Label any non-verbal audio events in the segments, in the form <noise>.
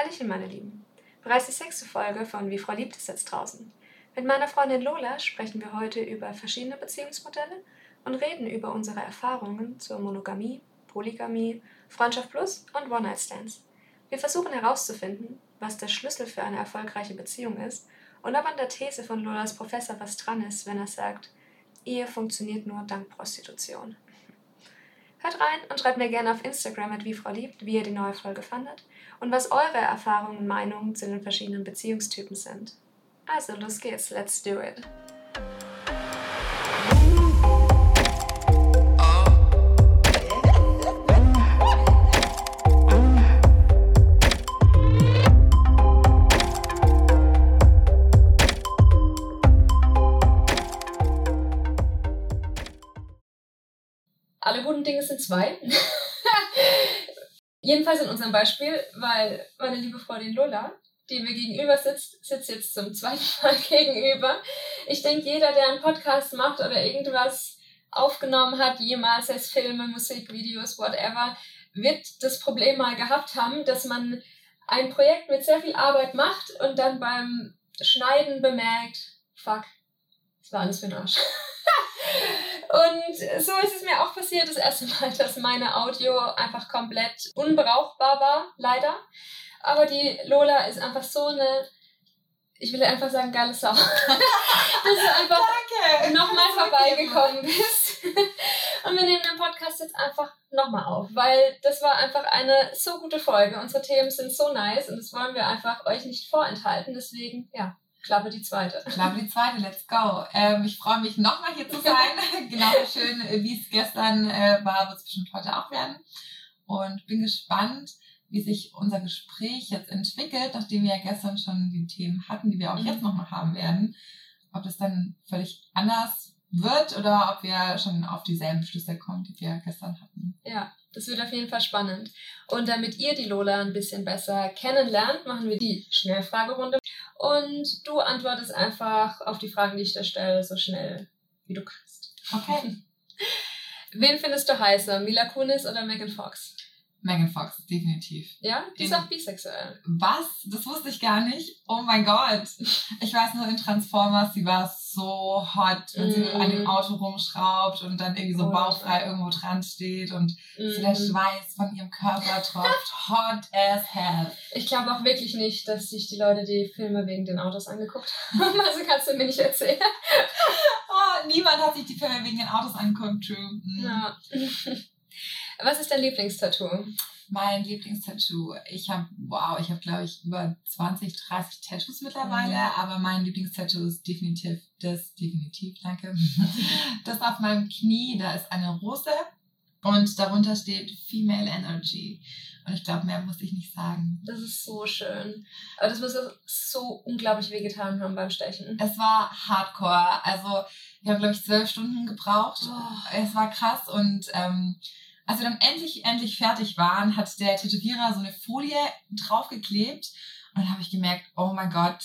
Hallöchen, meine Lieben. Bereits die sechste Folge von Wie Frau liebt ist jetzt draußen. Mit meiner Freundin Lola sprechen wir heute über verschiedene Beziehungsmodelle und reden über unsere Erfahrungen zur Monogamie, Polygamie, Freundschaft Plus und One-Night-Stands. Wir versuchen herauszufinden, was der Schlüssel für eine erfolgreiche Beziehung ist und ob an der These von Lolas Professor was dran ist, wenn er sagt, Ehe funktioniert nur dank Prostitution. Hört rein und schreibt mir gerne auf Instagram mit wie Frau liebt, wie ihr die neue Folge fandet und was eure Erfahrungen und Meinungen zu den verschiedenen Beziehungstypen sind. Also los geht's, let's do it. Alle guten Dinge sind zwei. <laughs> Jedenfalls in unserem Beispiel, weil meine liebe Freundin Lola, die mir gegenüber sitzt, sitzt jetzt zum zweiten <laughs> Mal gegenüber. Ich denke, jeder, der einen Podcast macht oder irgendwas aufgenommen hat, jemals als Filme, Musik, Videos, whatever, wird das Problem mal gehabt haben, dass man ein Projekt mit sehr viel Arbeit macht und dann beim Schneiden bemerkt, fuck, das war alles für den Arsch. <laughs> <laughs> Und so ist es mir auch passiert, das erste Mal, dass meine Audio einfach komplett unbrauchbar war, leider. Aber die Lola ist einfach so eine, ich will einfach sagen, geile Sau. <laughs> dass du einfach nochmal vorbeigekommen bist. <laughs> Und wir nehmen den Podcast jetzt einfach nochmal auf, weil das war einfach eine so gute Folge. Unsere Themen sind so nice und das wollen wir einfach euch nicht vorenthalten. Deswegen, ja, Klappe die zweite. Klappe die zweite, let's go. Ähm, ich freue mich nochmal hier zu sein. <laughs> Genauso schön, äh, wie es gestern äh, war, wird es bestimmt heute auch werden. Und bin gespannt, wie sich unser Gespräch jetzt entwickelt, nachdem wir ja gestern schon die Themen hatten, die wir auch mhm. jetzt nochmal haben werden. Ob das dann völlig anders wird oder ob wir schon auf dieselben Schlüsse kommen, die wir gestern hatten. Ja, das wird auf jeden Fall spannend. Und damit ihr die Lola ein bisschen besser kennenlernt, machen wir die Schnellfragerunde. Und du antwortest einfach auf die Fragen, die ich dir stelle, so schnell wie du kannst. Okay. <laughs> Wen findest du heißer, Mila Kunis oder Megan Fox? Megan Fox, definitiv. Ja, die ist auch bisexuell. Was? Das wusste ich gar nicht. Oh mein Gott. Ich weiß nur in Transformers, sie war so hot, wenn mm. sie an dem Auto rumschraubt und dann irgendwie so oh, bauchfrei irgendwo dran steht und mm. so der Schweiß von ihrem Körper tropft. <laughs> hot as hell. Ich glaube auch wirklich nicht, dass sich die Leute die Filme wegen den Autos angeguckt haben. <laughs> also kannst du mir nicht erzählen. <laughs> oh, niemand hat sich die Filme wegen den Autos angeguckt, true. Mm. Ja. Was ist dein Lieblingstattoo? Mein Lieblingstattoo. Ich habe, wow, ich habe, glaube ich, über 20, 30 Tattoos mittlerweile, mhm. aber mein Lieblingstattoo ist definitiv das, definitiv, danke. <laughs> Das auf meinem Knie, da ist eine Rose und darunter steht Female Energy. Und ich glaube, mehr muss ich nicht sagen. Das ist so schön. Aber das muss so unglaublich wehgetan haben beim Stechen. Es war hardcore. Also, wir haben, glaube ich, zwölf Stunden gebraucht. Oh. Es war krass und ähm, als wir dann endlich, endlich fertig waren, hat der Tätowierer so eine Folie draufgeklebt. Und dann habe ich gemerkt, oh mein Gott,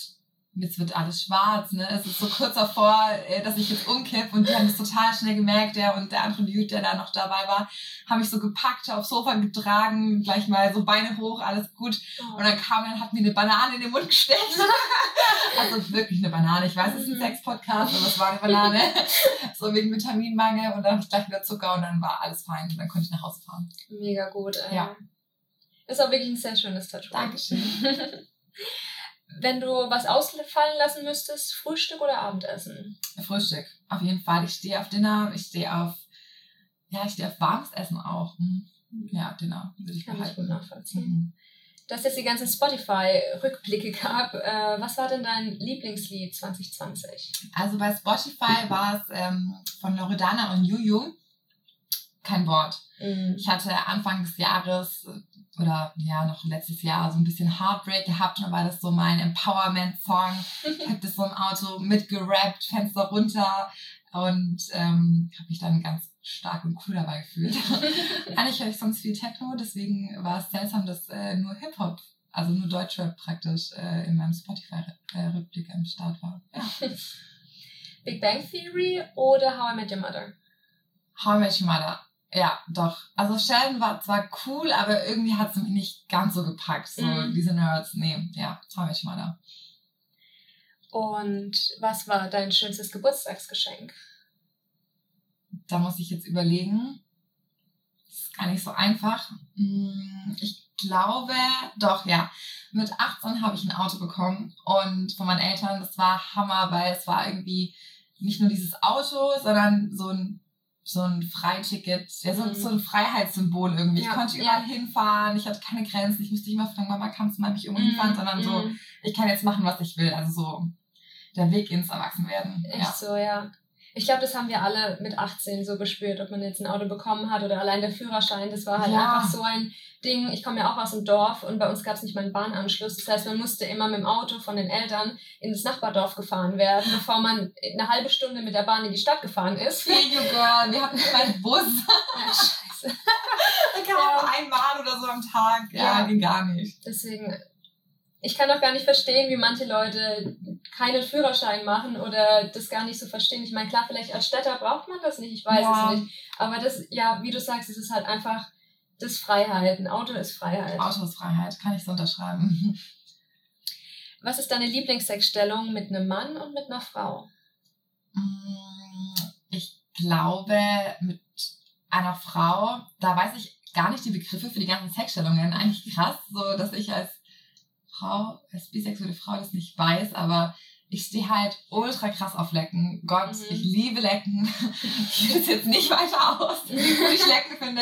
jetzt wird alles schwarz, ne? Es ist so kurz davor, äh, dass ich jetzt umkipp und die haben es total schnell gemerkt, der und der andere Dude, der da noch dabei war, habe ich so gepackt, aufs Sofa getragen, gleich mal so Beine hoch, alles gut. Oh. Und dann kam er und hat mir eine Banane in den Mund gesteckt. <laughs> also wirklich eine Banane. Ich weiß, es ist ein mhm. Sex-Podcast, aber es war eine Banane. <laughs> so wegen Vitaminmangel und dann habe ich gleich wieder Zucker und dann war alles fein und dann konnte ich nach Hause fahren. Mega gut, ey. Ja. Ist auch wirklich ein sehr schönes Tattoo. Dankeschön. <laughs> Wenn du was ausfallen lassen müsstest, Frühstück oder Abendessen? Frühstück, auf jeden Fall. Ich stehe auf Dinner, ich stehe auf, ja, ich stehe auf warmes Essen auch. Hm. Ja, Dinner würde ich Kann behalten. Ich gut nachvollziehen. Mhm. Dass jetzt die ganzen Spotify-Rückblicke gab, äh, was war denn dein Lieblingslied 2020? Also bei Spotify war es ähm, von Loredana und Juju kein Wort. Mhm. Ich hatte Anfang des Jahres oder ja noch letztes Jahr so ein bisschen Heartbreak gehabt und dann war das so mein Empowerment-Song. Ich habe das so im Auto mitgerappt, Fenster runter und ähm, habe mich dann ganz stark und cool dabei gefühlt. <laughs> Eigentlich höre ich sonst viel Techno, deswegen war es seltsam, dass äh, nur Hip-Hop, also nur Deutschrap praktisch äh, in meinem Spotify-Rückblick am Start war. Ja. <laughs> Big Bang Theory oder How I Met Your Mother? How I Met Your Mother Ja, doch. Also Sheldon war zwar cool, aber irgendwie hat es mich nicht ganz so gepackt. So Mhm. diese Nerds, nee, ja, zwei ich mal da. Und was war dein schönstes Geburtstagsgeschenk? Da muss ich jetzt überlegen. Das ist gar nicht so einfach. Hm, Ich glaube, doch, ja. Mit 18 habe ich ein Auto bekommen und von meinen Eltern, das war Hammer, weil es war irgendwie nicht nur dieses Auto, sondern so ein so ein Freiticket, ja, so, Mhm. so ein Freiheitssymbol irgendwie. Ja, ich konnte überall hinfahren, ich hatte keine Grenzen, ich musste nicht mehr fragen, Mama, kannst du mal mich irgendwo hinfahren, sondern so, Mhm. ich kann jetzt machen, was ich will. Also so der Weg ins Erwachsenwerden. Echt Ja. so, ja. Ich glaube, das haben wir alle mit 18 so gespürt, ob man jetzt ein Auto bekommen hat oder allein der Führerschein. Das war halt Ja. einfach so ein Ding. Ich komme ja auch aus dem Dorf und bei uns gab es nicht mal einen Bahnanschluss. Das heißt, man musste immer mit dem Auto von den Eltern in das Nachbardorf gefahren werden, bevor man eine halbe Stunde mit der Bahn in die Stadt gefahren ist. Hey, you girl, wir hatten immer einen Bus. <laughs> Ja, scheiße. Da kam Ja. auch einmal oder so am Tag. Ja, Ja. ging gar nicht. Deswegen, ich kann auch gar nicht verstehen, wie manche Leute keinen Führerschein machen oder das gar nicht so verstehen. Ich meine, klar, vielleicht als Städter braucht man das nicht, ich weiß Ja. es nicht. Aber das, ja, wie du sagst, es ist halt einfach das Freiheit. Ein Auto ist Freiheit. Auto ist Freiheit, kann ich so unterschreiben. Was ist deine Lieblingssexstellung mit einem Mann und mit einer Frau? Mm, Ich glaube, mit einer Frau, da weiß ich gar nicht die Begriffe für die ganzen Sexstellungen. Eigentlich krass, so dass ich als Frau, als bisexuelle Frau das nicht weiß, aber ich stehe halt ultra krass auf Lecken. Gott, Mhm. ich liebe Lecken. <laughs> Ich will es jetzt nicht weiter aus, <laughs> wie ich Lecken finde.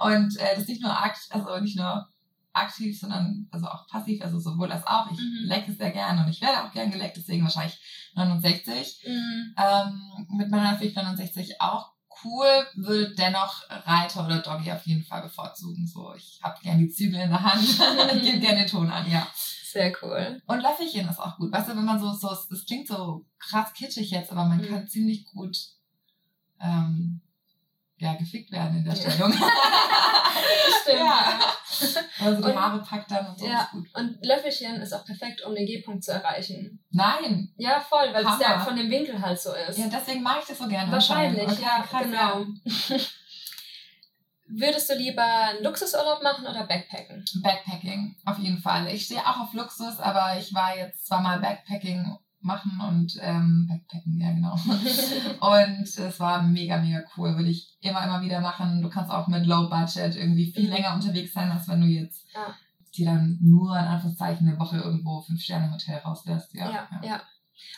Und äh, das nicht nur akt, also nicht nur aktiv, sondern also auch passiv, also sowohl als auch. Ich Mhm. lecke sehr gerne und ich werde auch gern geleckt, deswegen wahrscheinlich 69. Mhm. Ähm, mit meiner 69 auch cool, würde dennoch Reiter oder Doggy auf jeden Fall bevorzugen. So, ich habe gern die Zügel in der Hand, <laughs> ich gebe gerne den Ton an, ja. Sehr cool. Und Löffelchen ist auch gut. Weißt du, wenn man so, so, das klingt so krass kitschig jetzt, aber man Mhm. kann ziemlich gut ähm, ja, gefickt werden in der. Stellung. <laughs> Stimmt. Ja. <laughs> also die Und- Haare packt dann und so Ja. ist gut. Und Löffelchen ist auch perfekt, um den G-Punkt zu erreichen. Nein. Ja, voll, weil es Hammer. ja von dem Winkel halt so ist. Ja, deswegen mag ich das so gerne. Wahrscheinlich, anscheinend. ja, Okay, krass, genau. <laughs> Würdest du lieber einen Luxusurlaub machen oder Backpacken? Backpacking, auf jeden Fall. Ich stehe auch auf Luxus, aber ich war jetzt zweimal Backpacking machen und ähm, Backpacken, ja genau. <laughs> Und es war mega, mega cool. Würde ich immer, immer wieder machen. Du kannst auch mit Low Budget irgendwie viel Mhm. länger unterwegs sein, als wenn du jetzt Ja. dir dann nur in Anführungszeichen eine Woche irgendwo fünf Sterne Hotel rauslässt. Ja, ja, ja. ja.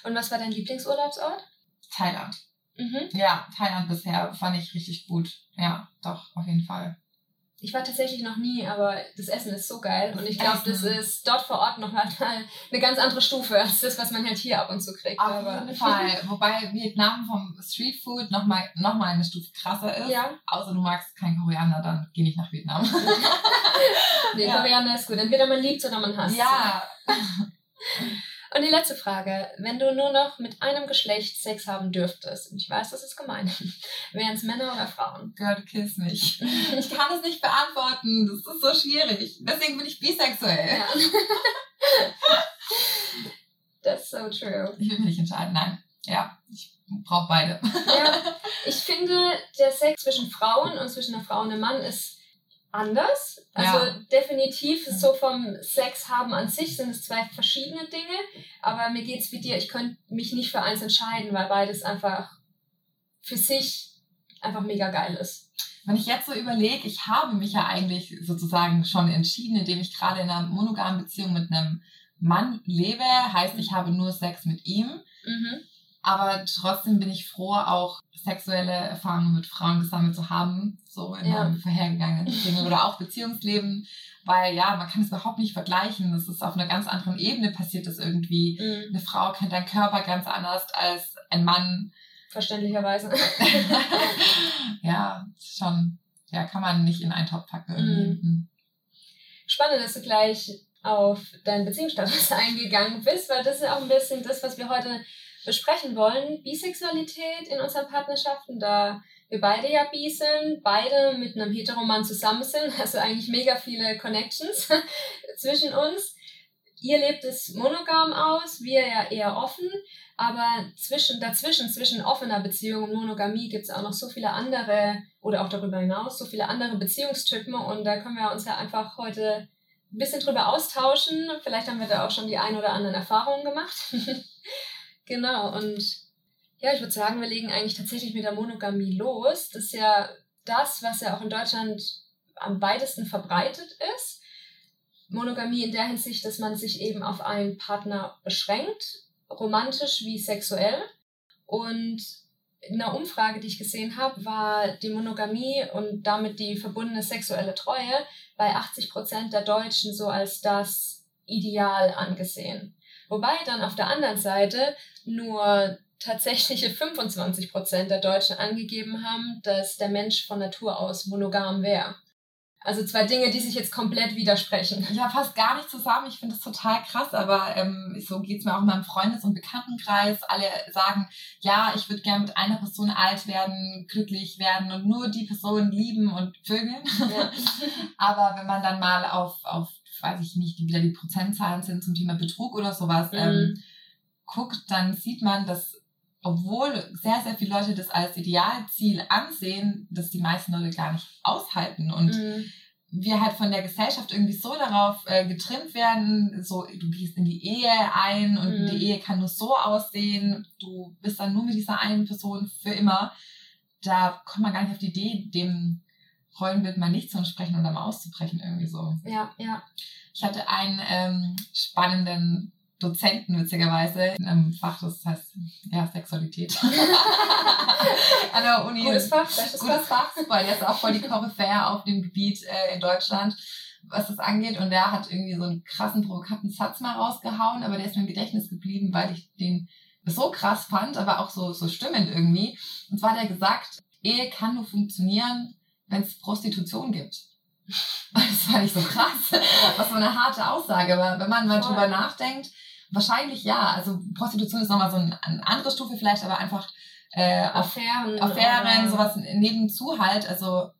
Und was war dein Lieblingsurlaubsort? Thailand. Mhm. Ja, Thailand bisher fand ich richtig gut. Ja, doch, auf jeden Fall. Ich war tatsächlich noch nie, aber das Essen ist so geil. Und ich glaube, das ist dort vor Ort noch mal <laughs> eine ganz andere Stufe als das, was man halt hier ab und zu kriegt. Auf aber jeden Fall. <laughs> Wobei Vietnam vom Streetfood nochmal noch mal eine Stufe krasser ist. Ja, Außer du magst kein Koriander, dann geh nicht nach Vietnam. <laughs> nee, Ja. Koreaner ist gut. Entweder man liebt oder man hasst. ja. Und die letzte Frage. Wenn du nur noch mit einem Geschlecht Sex haben dürftest, und ich weiß, das ist gemein, <laughs> wären es Männer oder Frauen? Girl, kiss mich. <laughs> Ich kann es nicht beantworten. Das ist so schwierig. Deswegen bin ich bisexuell. Ja. <laughs> That's so true. Ich will mich nicht entscheiden. Nein. Ja, ich brauche beide. Ja, ich finde, der Sex zwischen Frauen und zwischen einer Frau und einem Mann ist anders. Also Ja. definitiv ist so vom Sex haben an sich sind es zwei verschiedene Dinge. Aber mir geht's wie dir, ich könnte mich nicht für eins entscheiden, weil beides einfach für sich einfach mega geil ist. Wenn ich jetzt so überlege, ich habe mich ja eigentlich sozusagen schon entschieden, indem ich gerade in einer monogamen Beziehung mit einem Mann lebe. Heißt, ich habe nur Sex mit ihm. Mhm. Aber trotzdem bin ich froh, auch sexuelle Erfahrungen mit Frauen gesammelt zu haben, so in Ja. meinem vorhergegangenen Single oder auch Beziehungsleben, weil ja, man kann es überhaupt nicht vergleichen. Das ist auf einer ganz anderen Ebene passiert das irgendwie. Mhm. Eine Frau kennt deinen Körper ganz anders als ein Mann. Verständlicherweise. <laughs> ja, schon, ja, kann man nicht in einen Topf packen irgendwie. Mhm. Spannend, dass du gleich auf deinen Beziehungsstatus <laughs> eingegangen bist, weil das ist ja auch ein bisschen das, was wir heute besprechen wollen. Bisexualität in unseren Partnerschaften, da wir beide ja bi sind, beide mit einem Heteroman zusammen sind, <laughs> also eigentlich mega viele Connections <laughs> zwischen uns. Ihr lebt es monogam aus, wir ja eher offen. Aber zwischen, dazwischen, zwischen offener Beziehung und Monogamie gibt es auch noch so viele andere oder auch darüber hinaus so viele andere Beziehungstypen und da können wir uns ja einfach heute ein bisschen drüber austauschen. Vielleicht haben wir da auch schon die ein oder anderen Erfahrungen gemacht. <laughs> genau, und ja, ich würde sagen, wir legen eigentlich tatsächlich mit der Monogamie los. Das ist ja das, was ja auch in Deutschland am weitesten verbreitet ist. Monogamie in der Hinsicht, dass man sich eben auf einen Partner beschränkt, romantisch wie sexuell. Und in einer Umfrage, die ich gesehen habe, war die Monogamie und damit die verbundene sexuelle Treue bei 80 Prozent der Deutschen so als das Ideal angesehen. Wobei dann auf der anderen Seite nur tatsächliche 25 Prozent der Deutschen angegeben haben, dass der Mensch von Natur aus monogam wäre. Also zwei Dinge, die sich jetzt komplett widersprechen. Ja, passt gar nicht zusammen. Ich finde das total krass, aber ähm, so geht's mir auch in meinem Freundes- und Bekanntenkreis. Alle sagen, ja, ich würde gerne mit einer Person alt werden, glücklich werden und nur die Person lieben und vögeln. Ja. <laughs> aber wenn man dann mal auf, auf, weiß ich nicht, wieder die Prozentzahlen sind zum Thema Betrug oder sowas, mhm. ähm, guckt, dann sieht man, dass obwohl sehr, sehr viele Leute das als Idealziel ansehen, dass die meisten Leute gar nicht aushalten. Und mhm. wir halt von der Gesellschaft irgendwie so darauf äh, getrimmt werden, so du gehst in die Ehe ein und mhm. die Ehe kann nur so aussehen, du bist dann nur mit dieser einen Person für immer. Da kommt man gar nicht auf die Idee, dem Rollenbild mal nicht zu entsprechen oder mal auszubrechen, irgendwie so. Ja, ja. Ich hatte einen ähm, spannenden Dozenten witzigerweise in einem Fach, das heißt ja Sexualität. <laughs> An der Uni. Gutes Fach, gutes Fach, weil der ist auch voll die Koryphäe auf dem Gebiet äh, in Deutschland, was das angeht. Und der hat irgendwie so einen krassen, provokanten Satz mal rausgehauen, aber der ist mir im Gedächtnis geblieben, weil ich den so krass fand, aber auch so, so stimmend irgendwie. Und zwar hat er gesagt, Ehe kann nur funktionieren, wenn es Prostitution gibt. <laughs> Das fand ich so krass. Was für eine harte Aussage. Aber wenn man mal drüber nachdenkt, Wahrscheinlich ja. Also Prostitution ist nochmal so ein, eine andere Stufe vielleicht, aber einfach äh, Affären, Affären sowas nebenzu halt. Also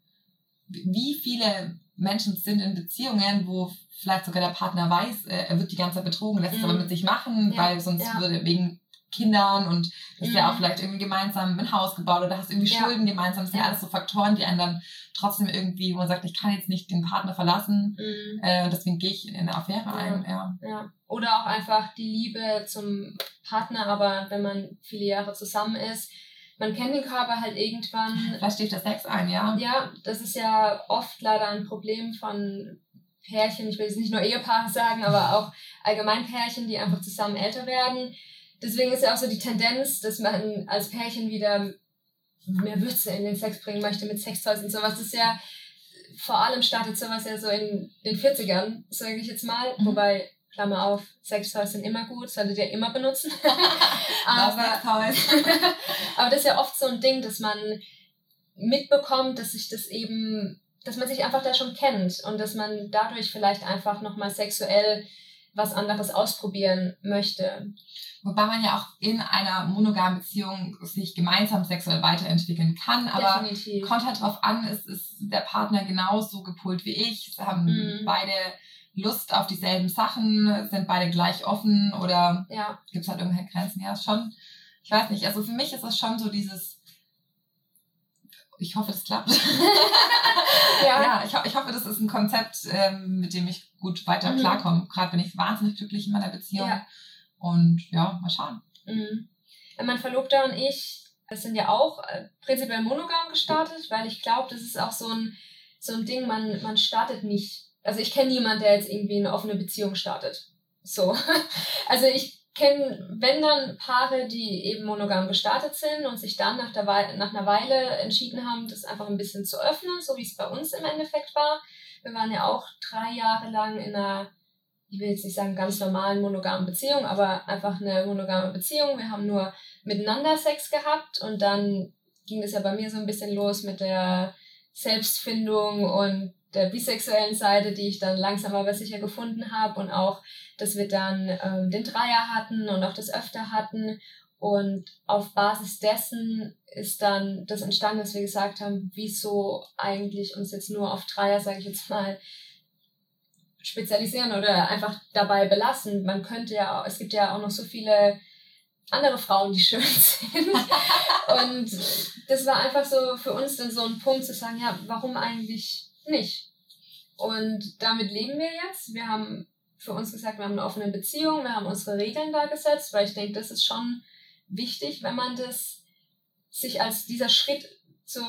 wie viele Menschen sind in Beziehungen, wo vielleicht sogar der Partner weiß, äh, er wird die ganze Zeit betrogen, lässt es aber mhm. mit sich machen, ja, weil sonst ja. würde wegen Kindern und ist mhm. ja auch vielleicht irgendwie gemeinsam ein Haus gebaut oder hast irgendwie ja. Schulden gemeinsam. Das sind ja alles so Faktoren, die einen dann trotzdem irgendwie, wo man sagt, ich kann jetzt nicht den Partner verlassen, mhm. äh, deswegen gehe ich in eine Affäre ja. ein. Ja. ja. Oder auch einfach die Liebe zum Partner, aber wenn man viele Jahre zusammen ist, man kennt den Körper halt irgendwann. Da steht der Sex ein, ja. Ja, das ist ja oft leider ein Problem von Pärchen, ich will jetzt nicht nur Ehepaare sagen, aber auch allgemein Pärchen, die einfach zusammen älter werden deswegen ist ja auch so die Tendenz, dass man als Pärchen wieder mehr Würze in den Sex bringen möchte mit Sextoys und sowas. Das ist ja, vor allem startet sowas ja so in den 40ern, sage ich jetzt mal. Mhm. Wobei, Klammer auf, Sextoys sind immer gut, solltet ihr immer benutzen. <laughs> <laughs> aber, <laughs> aber das ist ja oft so ein Ding, dass man mitbekommt, dass sich das eben, dass man sich einfach da schon kennt und dass man dadurch vielleicht einfach nochmal sexuell was anderes ausprobieren möchte. Wobei man ja auch in einer monogamen Beziehung sich gemeinsam sexuell weiterentwickeln kann. Aber Definitiv. kommt halt drauf an, ist, ist der Partner genauso gepolt wie ich? Haben mhm. beide Lust auf dieselben Sachen? Sind beide gleich offen? Oder ja. gibt es halt irgendwelche Grenzen? Ja, schon. Ich weiß nicht. Also für mich ist das schon so dieses ich hoffe, das klappt. <laughs> ja, ja ich, ho ich, hoffe, das ist ein Konzept, ähm, mit dem ich gut weiter mhm. klarkomme. Gerade bin ich wahnsinnig glücklich in meiner Beziehung. Ja. Und ja, mal schauen. Mhm. Mein Verlobter und ich sind ja auch äh, prinzipiell monogam gestartet, weil ich glaube, das ist auch so ein, so ein Ding, man, man startet nicht. Also ich kenne niemanden, der jetzt irgendwie eine offene Beziehung startet. So. <laughs> Also ich kenne, wenn dann Paare, die eben monogam gestartet sind und sich dann nach, der Weile, nach einer Weile entschieden haben, das einfach ein bisschen zu öffnen, so wie es bei uns im Endeffekt war. Wir waren ja auch drei Jahre lang in einer ich will jetzt nicht sagen ganz normalen monogamen Beziehung, aber einfach eine monogame Beziehung. Wir haben nur miteinander Sex gehabt und dann ging es ja bei mir so ein bisschen los mit der Selbstfindung und der bisexuellen Seite, die ich dann langsam aber sicher gefunden habe und auch, dass wir dann ähm, den Dreier hatten und auch das öfter hatten und auf Basis dessen ist dann das entstanden, dass wir gesagt haben, wieso eigentlich uns jetzt nur auf Dreier, sage ich jetzt mal, spezialisieren oder einfach dabei belassen. Man könnte ja, es gibt ja auch noch so viele andere Frauen, die schön <laughs> sind. und das war einfach so für uns dann so ein Punkt zu sagen, ja, warum eigentlich nicht? Und damit leben wir jetzt. Wir haben für uns gesagt, wir haben eine offene Beziehung, wir haben unsere Regeln da gesetzt, weil ich denke, das ist schon wichtig, wenn man das sich als dieser Schritt zur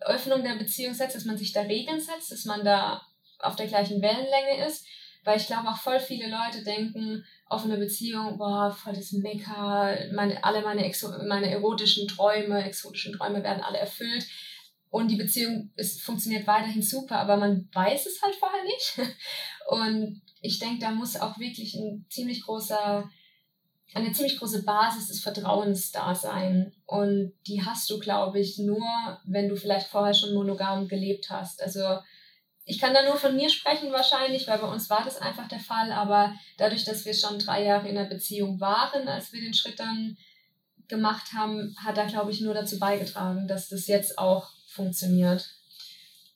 Öffnung der Beziehung setzt, dass man sich da Regeln setzt, dass man da auf der gleichen Wellenlänge ist. Weil ich glaube auch voll viele Leute denken, offene Beziehung, boah, voll das Mecker, meine, alle meine, meine erotischen Träume, exotischen Träume werden alle erfüllt. Und die Beziehung ist, funktioniert weiterhin super, aber man weiß es halt vorher nicht. <laughs> Und ich denke, da muss auch wirklich ein ziemlich großer, eine ziemlich große Basis des Vertrauens da sein. Und die hast du, glaube ich, nur, wenn du vielleicht vorher schon monogam gelebt hast. Also ich kann da nur von mir sprechen wahrscheinlich, weil bei uns war das einfach der Fall. Aber dadurch, dass wir schon drei Jahre in einer Beziehung waren, als wir den Schritt dann gemacht haben, hat da, glaube ich, nur dazu beigetragen, dass das jetzt auch funktioniert.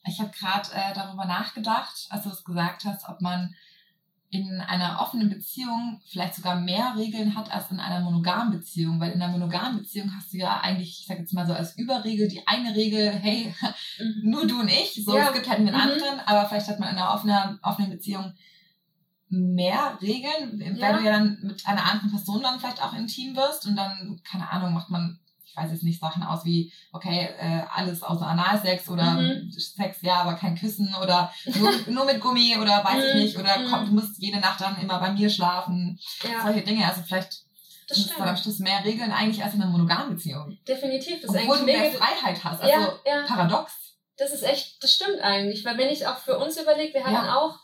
Ich habe gerade äh, darüber nachgedacht, als du es gesagt hast, ob man in einer offenen Beziehung vielleicht sogar mehr Regeln hat als in einer monogamen Beziehung, weil in einer monogamen Beziehung hast du ja eigentlich, ich sage jetzt mal so als Überregel, die eine Regel, hey, mhm. <laughs> nur du und ich, so ja. es gibt halt einen mhm. anderen, aber vielleicht hat man in einer offenen, offenen Beziehung mehr Regeln, ja. weil du ja dann mit einer anderen Person dann vielleicht auch intim wirst und dann, keine Ahnung, macht man ich weiß jetzt nicht, Sachen aus wie, okay, äh, alles außer Analsex oder mhm. Sex, ja, aber kein Küssen oder nur, <laughs> nur mit Gummi oder weiß ich mhm. nicht, oder komm, du mhm. musst jede Nacht dann immer bei mir schlafen. Ja. Solche Dinge. Also vielleicht das sind am Schluss mehr Regeln eigentlich als in einer monogamen Beziehung. Definitiv. Das Obwohl du mehr Freiheit hast. Also ja, ja. paradox. Das ist echt, das stimmt eigentlich. Weil wenn ich auch für uns überlege, wir hatten auch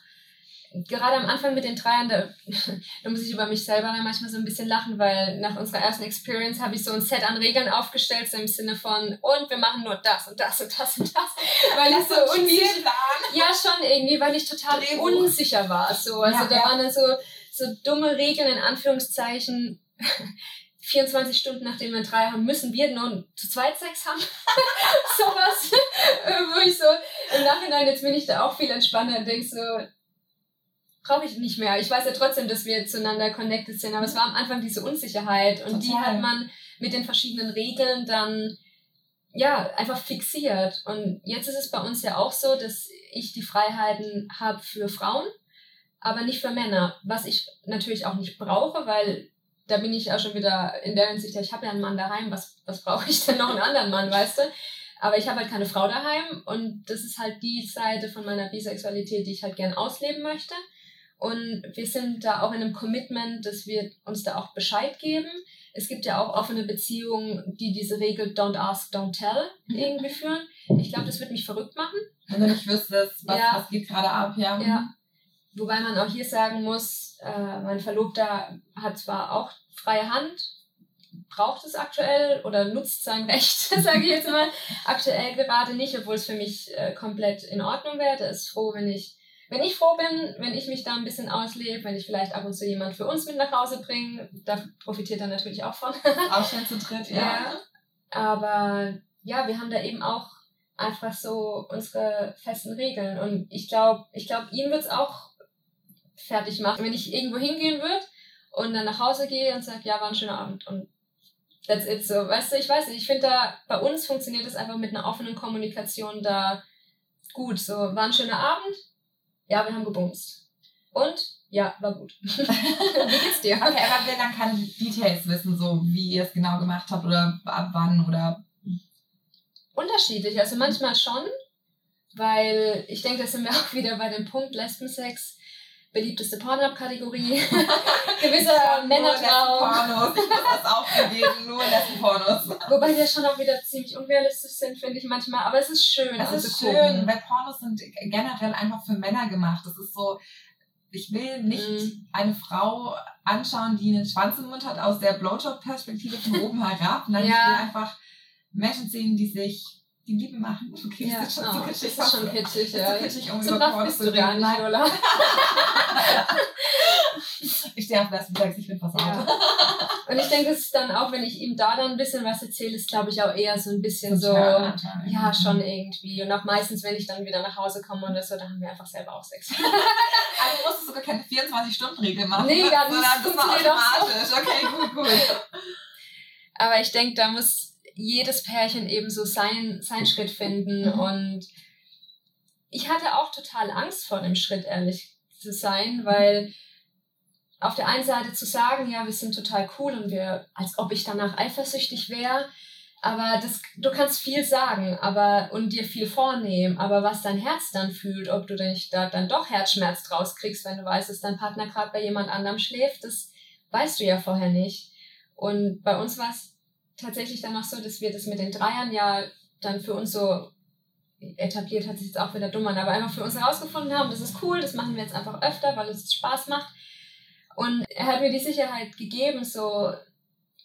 gerade am Anfang mit den Dreiern, da, <laughs> da muss ich über mich selber dann manchmal so ein bisschen lachen, weil nach unserer ersten Experience habe ich so ein Set an Regeln aufgestellt, so im Sinne von, und wir machen nur das und das und das und das. Weil ich so unsicher Ja, schon irgendwie, weil ich total Drehbuch. unsicher war. So. Also ja, da ja. waren dann so, so dumme Regeln in Anführungszeichen. <laughs> 24 Stunden nachdem wir drei haben, müssen wir nur zu zweit Sex haben. <laughs> Sowas. Wo ich so im Nachhinein, jetzt bin ich da auch viel entspannter und denke so, brauche ich nicht mehr. Ich weiß ja trotzdem, dass wir zueinander connected sind, aber es war am Anfang diese Unsicherheit und Total. die hat man mit den verschiedenen Regeln dann ja einfach fixiert. Und jetzt ist es bei uns ja auch so, dass ich die Freiheiten habe für Frauen, aber nicht für Männer, was ich natürlich auch nicht brauche, weil da bin ich auch schon wieder in der Hinsicht, ja, ich habe ja einen Mann daheim, was, was brauche ich denn noch einen anderen Mann, weißt du? Aber ich habe halt keine Frau daheim und das ist halt die Seite von meiner Bisexualität, die ich halt gern ausleben möchte. Und wir sind da auch in einem Commitment, dass wir uns da auch Bescheid geben. Es gibt ja auch offene Beziehungen, die diese Regel Don't Ask, Don't Tell mhm. irgendwie führen. Ich glaube, das wird mich verrückt machen. Wenn du nicht wüsstest, was, ja. was geht gerade ab, ja. ja. Wobei man auch hier sagen muss, äh, mein Verlobter hat zwar auch freie Hand, braucht es aktuell oder nutzt sein Recht, <laughs> sage ich jetzt mal, aktuell gerade nicht, obwohl es für mich äh, komplett in Ordnung wäre. Er ist froh, wenn ich wenn ich froh bin, wenn ich mich da ein bisschen auslebe, wenn ich vielleicht ab und zu jemand für uns mit nach Hause bringe, da profitiert er natürlich auch von. <laughs> auch schon zu dritt, ja. ja. Aber ja, wir haben da eben auch einfach so unsere festen Regeln. Und ich glaube, ich glaube, ihn wird es auch fertig machen, wenn ich irgendwo hingehen würde und dann nach Hause gehe und sage, ja, war ein schöner Abend. Und that's it so. Weißt du, ich weiß nicht, ich finde da, bei uns funktioniert es einfach mit einer offenen Kommunikation da gut. So, war ein schöner Abend, ja, wir haben gebumst. Und? Ja, war gut. <laughs> wie geht's dir? Okay, aber wer dann keine Details wissen, so wie ihr es genau gemacht habt oder ab wann oder. Unterschiedlich. Also manchmal schon, weil ich denke, da sind wir auch wieder bei dem Punkt Lesbensex beliebteste Pornhub-Kategorie. <laughs> Gewisser Männertraum. Pornos. Ich muss das auch bewegen, nur Lesben-Pornos. Wobei die schon auch wieder ziemlich unrealistisch sind, finde ich manchmal. Aber es ist schön. Es ist schön, weil Pornos sind generell einfach für Männer gemacht. Das ist so, ich will nicht mm. eine Frau anschauen, die einen Schwanz im Mund hat, aus der Blowjob-Perspektive von oben herab. Nein, ja. ich will einfach Menschen sehen, die sich die Liebe machen. Okay, ja, ist schon oh, so kitschig. Das ist schon kitschig, ja. Ist so kitschig, um so über bist du gar nicht, Lola. <laughs> ich stehe auf Lesben ich bin versaut. Ja. Und ich denke, es ist dann auch, wenn ich ihm da dann ein bisschen was erzähle, ist glaube ich auch eher so ein bisschen so, ja, ja, schon irgendwie. Und auch meistens, wenn ich dann wieder nach Hause komme oder so, dann haben wir einfach selber auch Sex. <laughs> also du musst sogar keine 24-Stunden-Regel machen. Nee, gar nicht. Sondern das war automatisch. Okay, gut, gut. Aber ich denke, da muss jedes Pärchen eben so sein, seinen Schritt finden. Mhm. Und ich hatte auch total Angst vor dem Schritt, ehrlich zu sein, weil auf der einen Seite zu sagen, ja, wir sind total cool und wir, als ob ich danach eifersüchtig wäre, aber das, du kannst viel sagen, aber und dir viel vornehmen, aber was dein Herz dann fühlt, ob du nicht da dann doch Herzschmerz draus kriegst, wenn du weißt, dass dein Partner gerade bei jemand anderem schläft, das weißt du ja vorher nicht. Und bei uns war es tatsächlich dann auch so, dass wir das mit den Dreiern ja dann für uns so etabliert, hat sich jetzt auch wieder dumm an, aber einfach für uns herausgefunden haben, das ist cool, das machen wir jetzt einfach öfter, weil es Spaß macht. Und er hat mir die Sicherheit gegeben, so,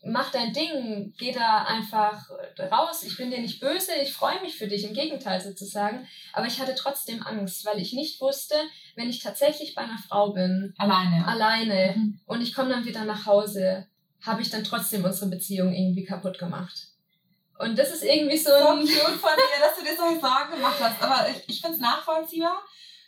mach dein Ding, geh da einfach raus, ich bin dir nicht böse, ich freue mich für dich, im Gegenteil sozusagen. Aber ich hatte trotzdem Angst, weil ich nicht wusste, wenn ich tatsächlich bei einer Frau bin, Alleine. alleine, Mhm. und ich komme dann wieder nach Hause, habe ich dann trotzdem unsere Beziehung irgendwie kaputt gemacht. Und das ist irgendwie so So ein... cute von dir, dass du dir solche Sorgen gemacht hast. Aber ich, ich finde es nachvollziehbar,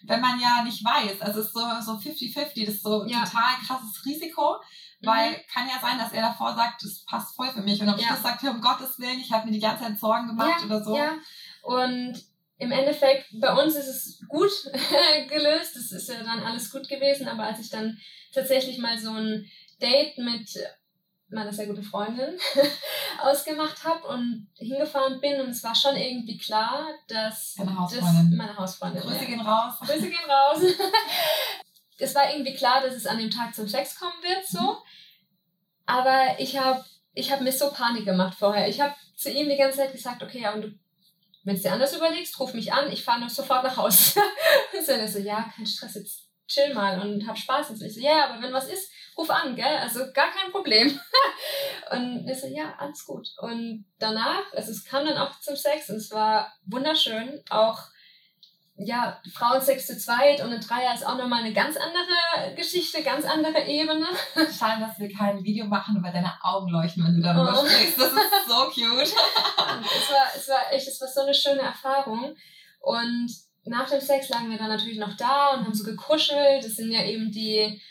wenn man ja nicht weiß. Also es ist so so 50-50, das ist so Ja. total krasses Risiko. Weil kann ja sein, dass er davor sagt, das passt voll für mich. Und ob ich Ja. das sage, um Gottes Willen, ich habe mir die ganze Zeit Sorgen gemacht ja, oder so. Ja, und im Endeffekt, bei uns ist es gut <laughs> gelöst, es ist ja dann alles gut gewesen, aber als ich dann tatsächlich mal so ein Date mit meiner sehr guten Freundin <laughs> ausgemacht habe und hingefahren bin und es war schon irgendwie klar, dass Deine das Hausfreundin. meine Hausfreundin Grüße ja. gehen raus. Grüße gehen raus. <laughs> es war irgendwie klar, dass es an dem Tag zum Sex kommen wird, so. Mhm. Aber ich habe ich hab mir so Panik gemacht vorher. Ich habe zu ihm die ganze Zeit gesagt, okay, ja, und du, wenn es dir anders überlegst, ruf mich an, ich fahre noch sofort nach Hause. und <laughs> so, und er so, ja, kein Stress, jetzt chill mal und hab Spaß. Und so, ich so, ja, aber wenn was ist, ruf an, gell? Also gar kein Problem. <laughs> und er so, ja, alles gut. Und danach, also es kam dann auch zum Sex und es war wunderschön. Auch ja, Frauensex zu zweit und ein Dreier ist auch nochmal eine ganz andere Geschichte, ganz andere Ebene. <laughs> Schade, dass wir kein Video machen, weil deine Augen leuchten, wenn du darüber Oh. sprichst. Das ist so cute. Es war, es war echt, es war so eine schöne Erfahrung. Und nach dem Sex lagen wir dann natürlich noch da und haben so gekuschelt. Das sind ja eben die,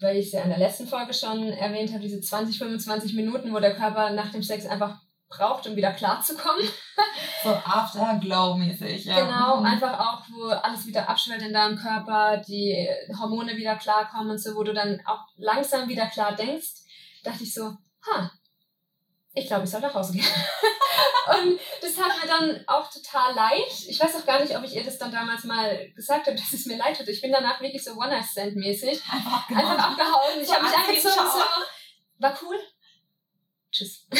weil ich es ja in der letzten Folge schon erwähnt habe, diese 20, 25 Minuten, wo der Körper nach dem Sex einfach braucht, um wieder klarzukommen. <laughs> So Afterglow-mäßig, ja. Genau, Mhm. einfach auch, wo alles wieder abschwellt in deinem Körper, die Hormone wieder klarkommen und so, wo du dann auch langsam wieder klar denkst, dachte ich so, ha, ich glaube, ich soll nach Hause gehen. <laughs> und das hat mir dann auch total leid. Ich weiß auch gar nicht, ob ich ihr das dann damals mal gesagt habe, <laughs> dass es mir leid tut. Ich bin danach wirklich so One-Night-Stand-mäßig Einfach abgehauen. einfach abgehauen. Ich So habe mich angezogen, so, war cool. Tschüss. <laughs>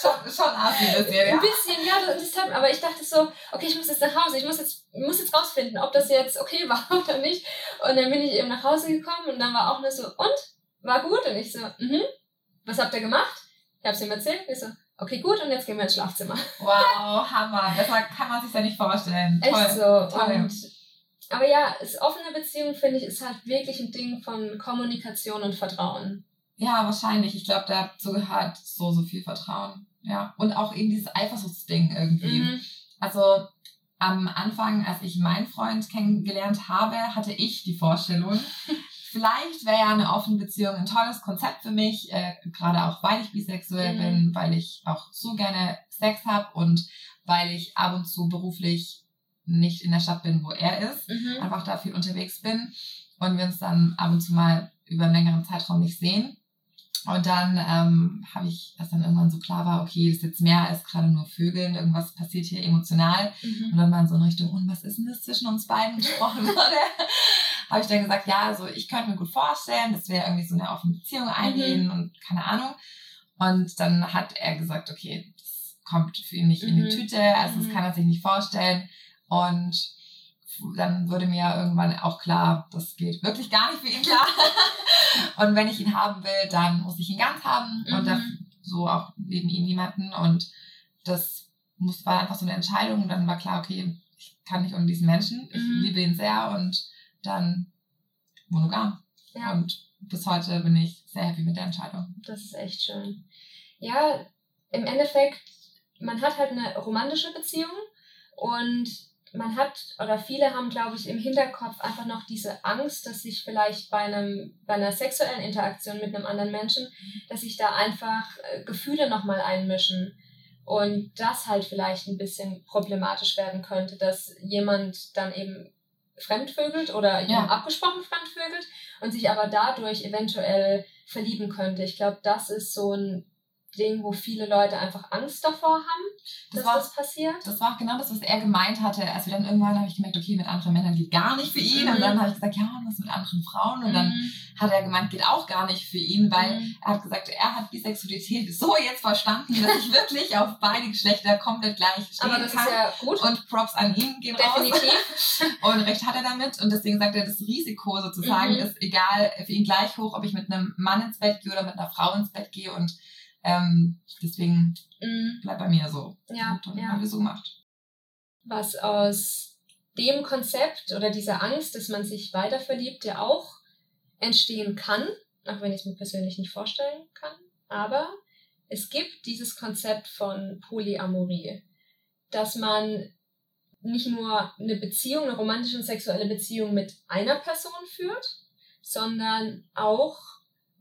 Schon, schon assi ein bisschen, ja. Ein bisschen, ja, das, das hat, aber ich dachte so, okay, ich muss jetzt nach Hause, ich muss jetzt, ich muss jetzt rausfinden, ob das jetzt okay war oder nicht. Und dann bin ich eben nach Hause gekommen und dann war auch nur so, und? War gut? Und ich so, mhm, was habt ihr gemacht? Ich hab's ihm erzählt. Ich so, okay, gut, und jetzt gehen wir ins Schlafzimmer. Wow, Hammer. Besser kann man sich ja nicht vorstellen. Echt Toll. so. Toll. Und, aber ja, es, offene Beziehung, finde ich, ist halt wirklich ein Ding von Kommunikation und Vertrauen. Ja, wahrscheinlich. Ich glaube, dazu gehört so, so viel Vertrauen. Ja. Und auch eben dieses Eifersuchtsding irgendwie. Mhm. Also am Anfang, als ich meinen Freund kennengelernt habe, hatte ich die Vorstellung, <laughs> vielleicht wäre ja eine offene Beziehung ein tolles Konzept für mich, äh, gerade auch weil ich bisexuell Mhm. bin, weil ich auch so gerne Sex habe und weil ich ab und zu beruflich nicht in der Stadt bin, wo er ist, Mhm. einfach da viel unterwegs bin und wir uns dann ab und zu mal über einen längeren Zeitraum nicht sehen. Und dann ähm, habe ich, als dann irgendwann so klar war, okay, das ist jetzt mehr als gerade nur Vögeln, irgendwas passiert hier emotional. Und Mhm. dann mal so in Richtung, und was ist denn das zwischen uns beiden gesprochen <laughs> wurde, habe ich dann gesagt, ja, also ich könnte mir gut vorstellen, dass wir irgendwie so eine offene Beziehung eingehen und keine Ahnung. Und dann hat er gesagt, okay, das kommt für ihn nicht in die Mhm. Tüte, also das Mhm. kann er sich nicht vorstellen. Und dann wurde mir irgendwann auch klar, das geht wirklich gar nicht für ihn klar. <laughs> und wenn ich ihn haben will, dann muss ich ihn ganz haben und Mhm. da, so auch neben ihm niemanden. Und das muss, war einfach so eine Entscheidung. Und dann war klar, okay, ich kann nicht ohne diesen Menschen. Ich Mhm. liebe ihn sehr und dann monogam. Ja. Und bis heute bin ich sehr happy mit der Entscheidung. Das ist echt schön. Ja, im Endeffekt, man hat halt eine romantische Beziehung und man hat oder viele haben, glaube ich, im Hinterkopf einfach noch diese Angst, dass sich vielleicht bei einem bei einer sexuellen Interaktion mit einem anderen Menschen, dass sich da einfach äh, Gefühle nochmal einmischen und das halt vielleicht ein bisschen problematisch werden könnte, dass jemand dann eben fremdvögelt oder ja. abgesprochen fremdvögelt und sich aber dadurch eventuell verlieben könnte. Ich glaube, das ist so ein Ding, wo viele Leute einfach Angst davor haben, das dass war, das passiert. Das war auch genau das, was er gemeint hatte. Also dann irgendwann habe ich gemerkt, okay, mit anderen Männern geht gar nicht für ihn. Mhm. Und dann habe ich gesagt, ja, und was mit anderen Frauen? Und mhm. dann hat er gemeint, geht auch gar nicht für ihn, weil mhm. er hat gesagt, er hat Bisexualität so jetzt verstanden, dass ich wirklich auf beide Geschlechter komplett gleich stehen Aber das kann. Ist ja gut. Und Props an ihn gehen Definitiv. raus. <laughs> und recht hat er damit. Und deswegen sagt er, das Risiko sozusagen mhm. ist egal für ihn gleich hoch, ob ich mit einem Mann ins Bett gehe oder mit einer Frau ins Bett gehe. Und ähm, deswegen mhm. bleibt bei mir so. Ja, und ja. haben wir so gemacht. Was aus dem Konzept oder dieser Angst, dass man sich weiter verliebt, ja auch entstehen kann, auch wenn ich es mir persönlich nicht vorstellen kann. Aber es gibt dieses Konzept von Polyamorie, dass man nicht nur eine Beziehung, eine romantische und sexuelle Beziehung mit einer Person führt, sondern auch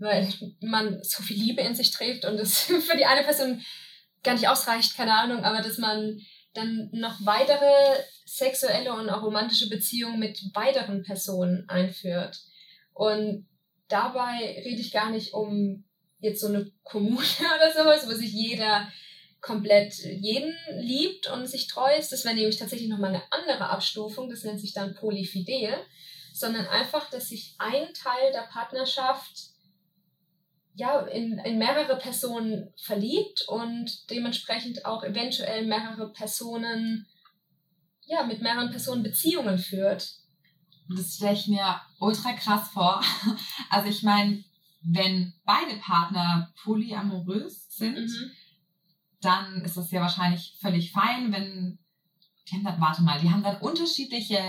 weil man so viel Liebe in sich trägt und es <laughs> für die eine Person gar nicht ausreicht, keine Ahnung, aber dass man dann noch weitere sexuelle und auch romantische Beziehungen mit weiteren Personen einführt. Und dabei rede ich gar nicht um jetzt so eine Kommune <laughs> oder sowas, wo sich jeder komplett jeden liebt und sich treu ist. Das wäre nämlich tatsächlich nochmal eine andere Abstufung, das nennt sich dann Polyfidel, sondern einfach, dass sich ein Teil der Partnerschaft ja, in, in mehrere Personen verliebt und dementsprechend auch eventuell mehrere Personen, ja, mit mehreren Personen Beziehungen führt. Das stelle ich mir ultra krass vor. Also ich meine, wenn beide Partner polyamorös sind, mhm. dann ist das ja wahrscheinlich völlig fein, wenn die haben dann, warte mal, die haben dann unterschiedliche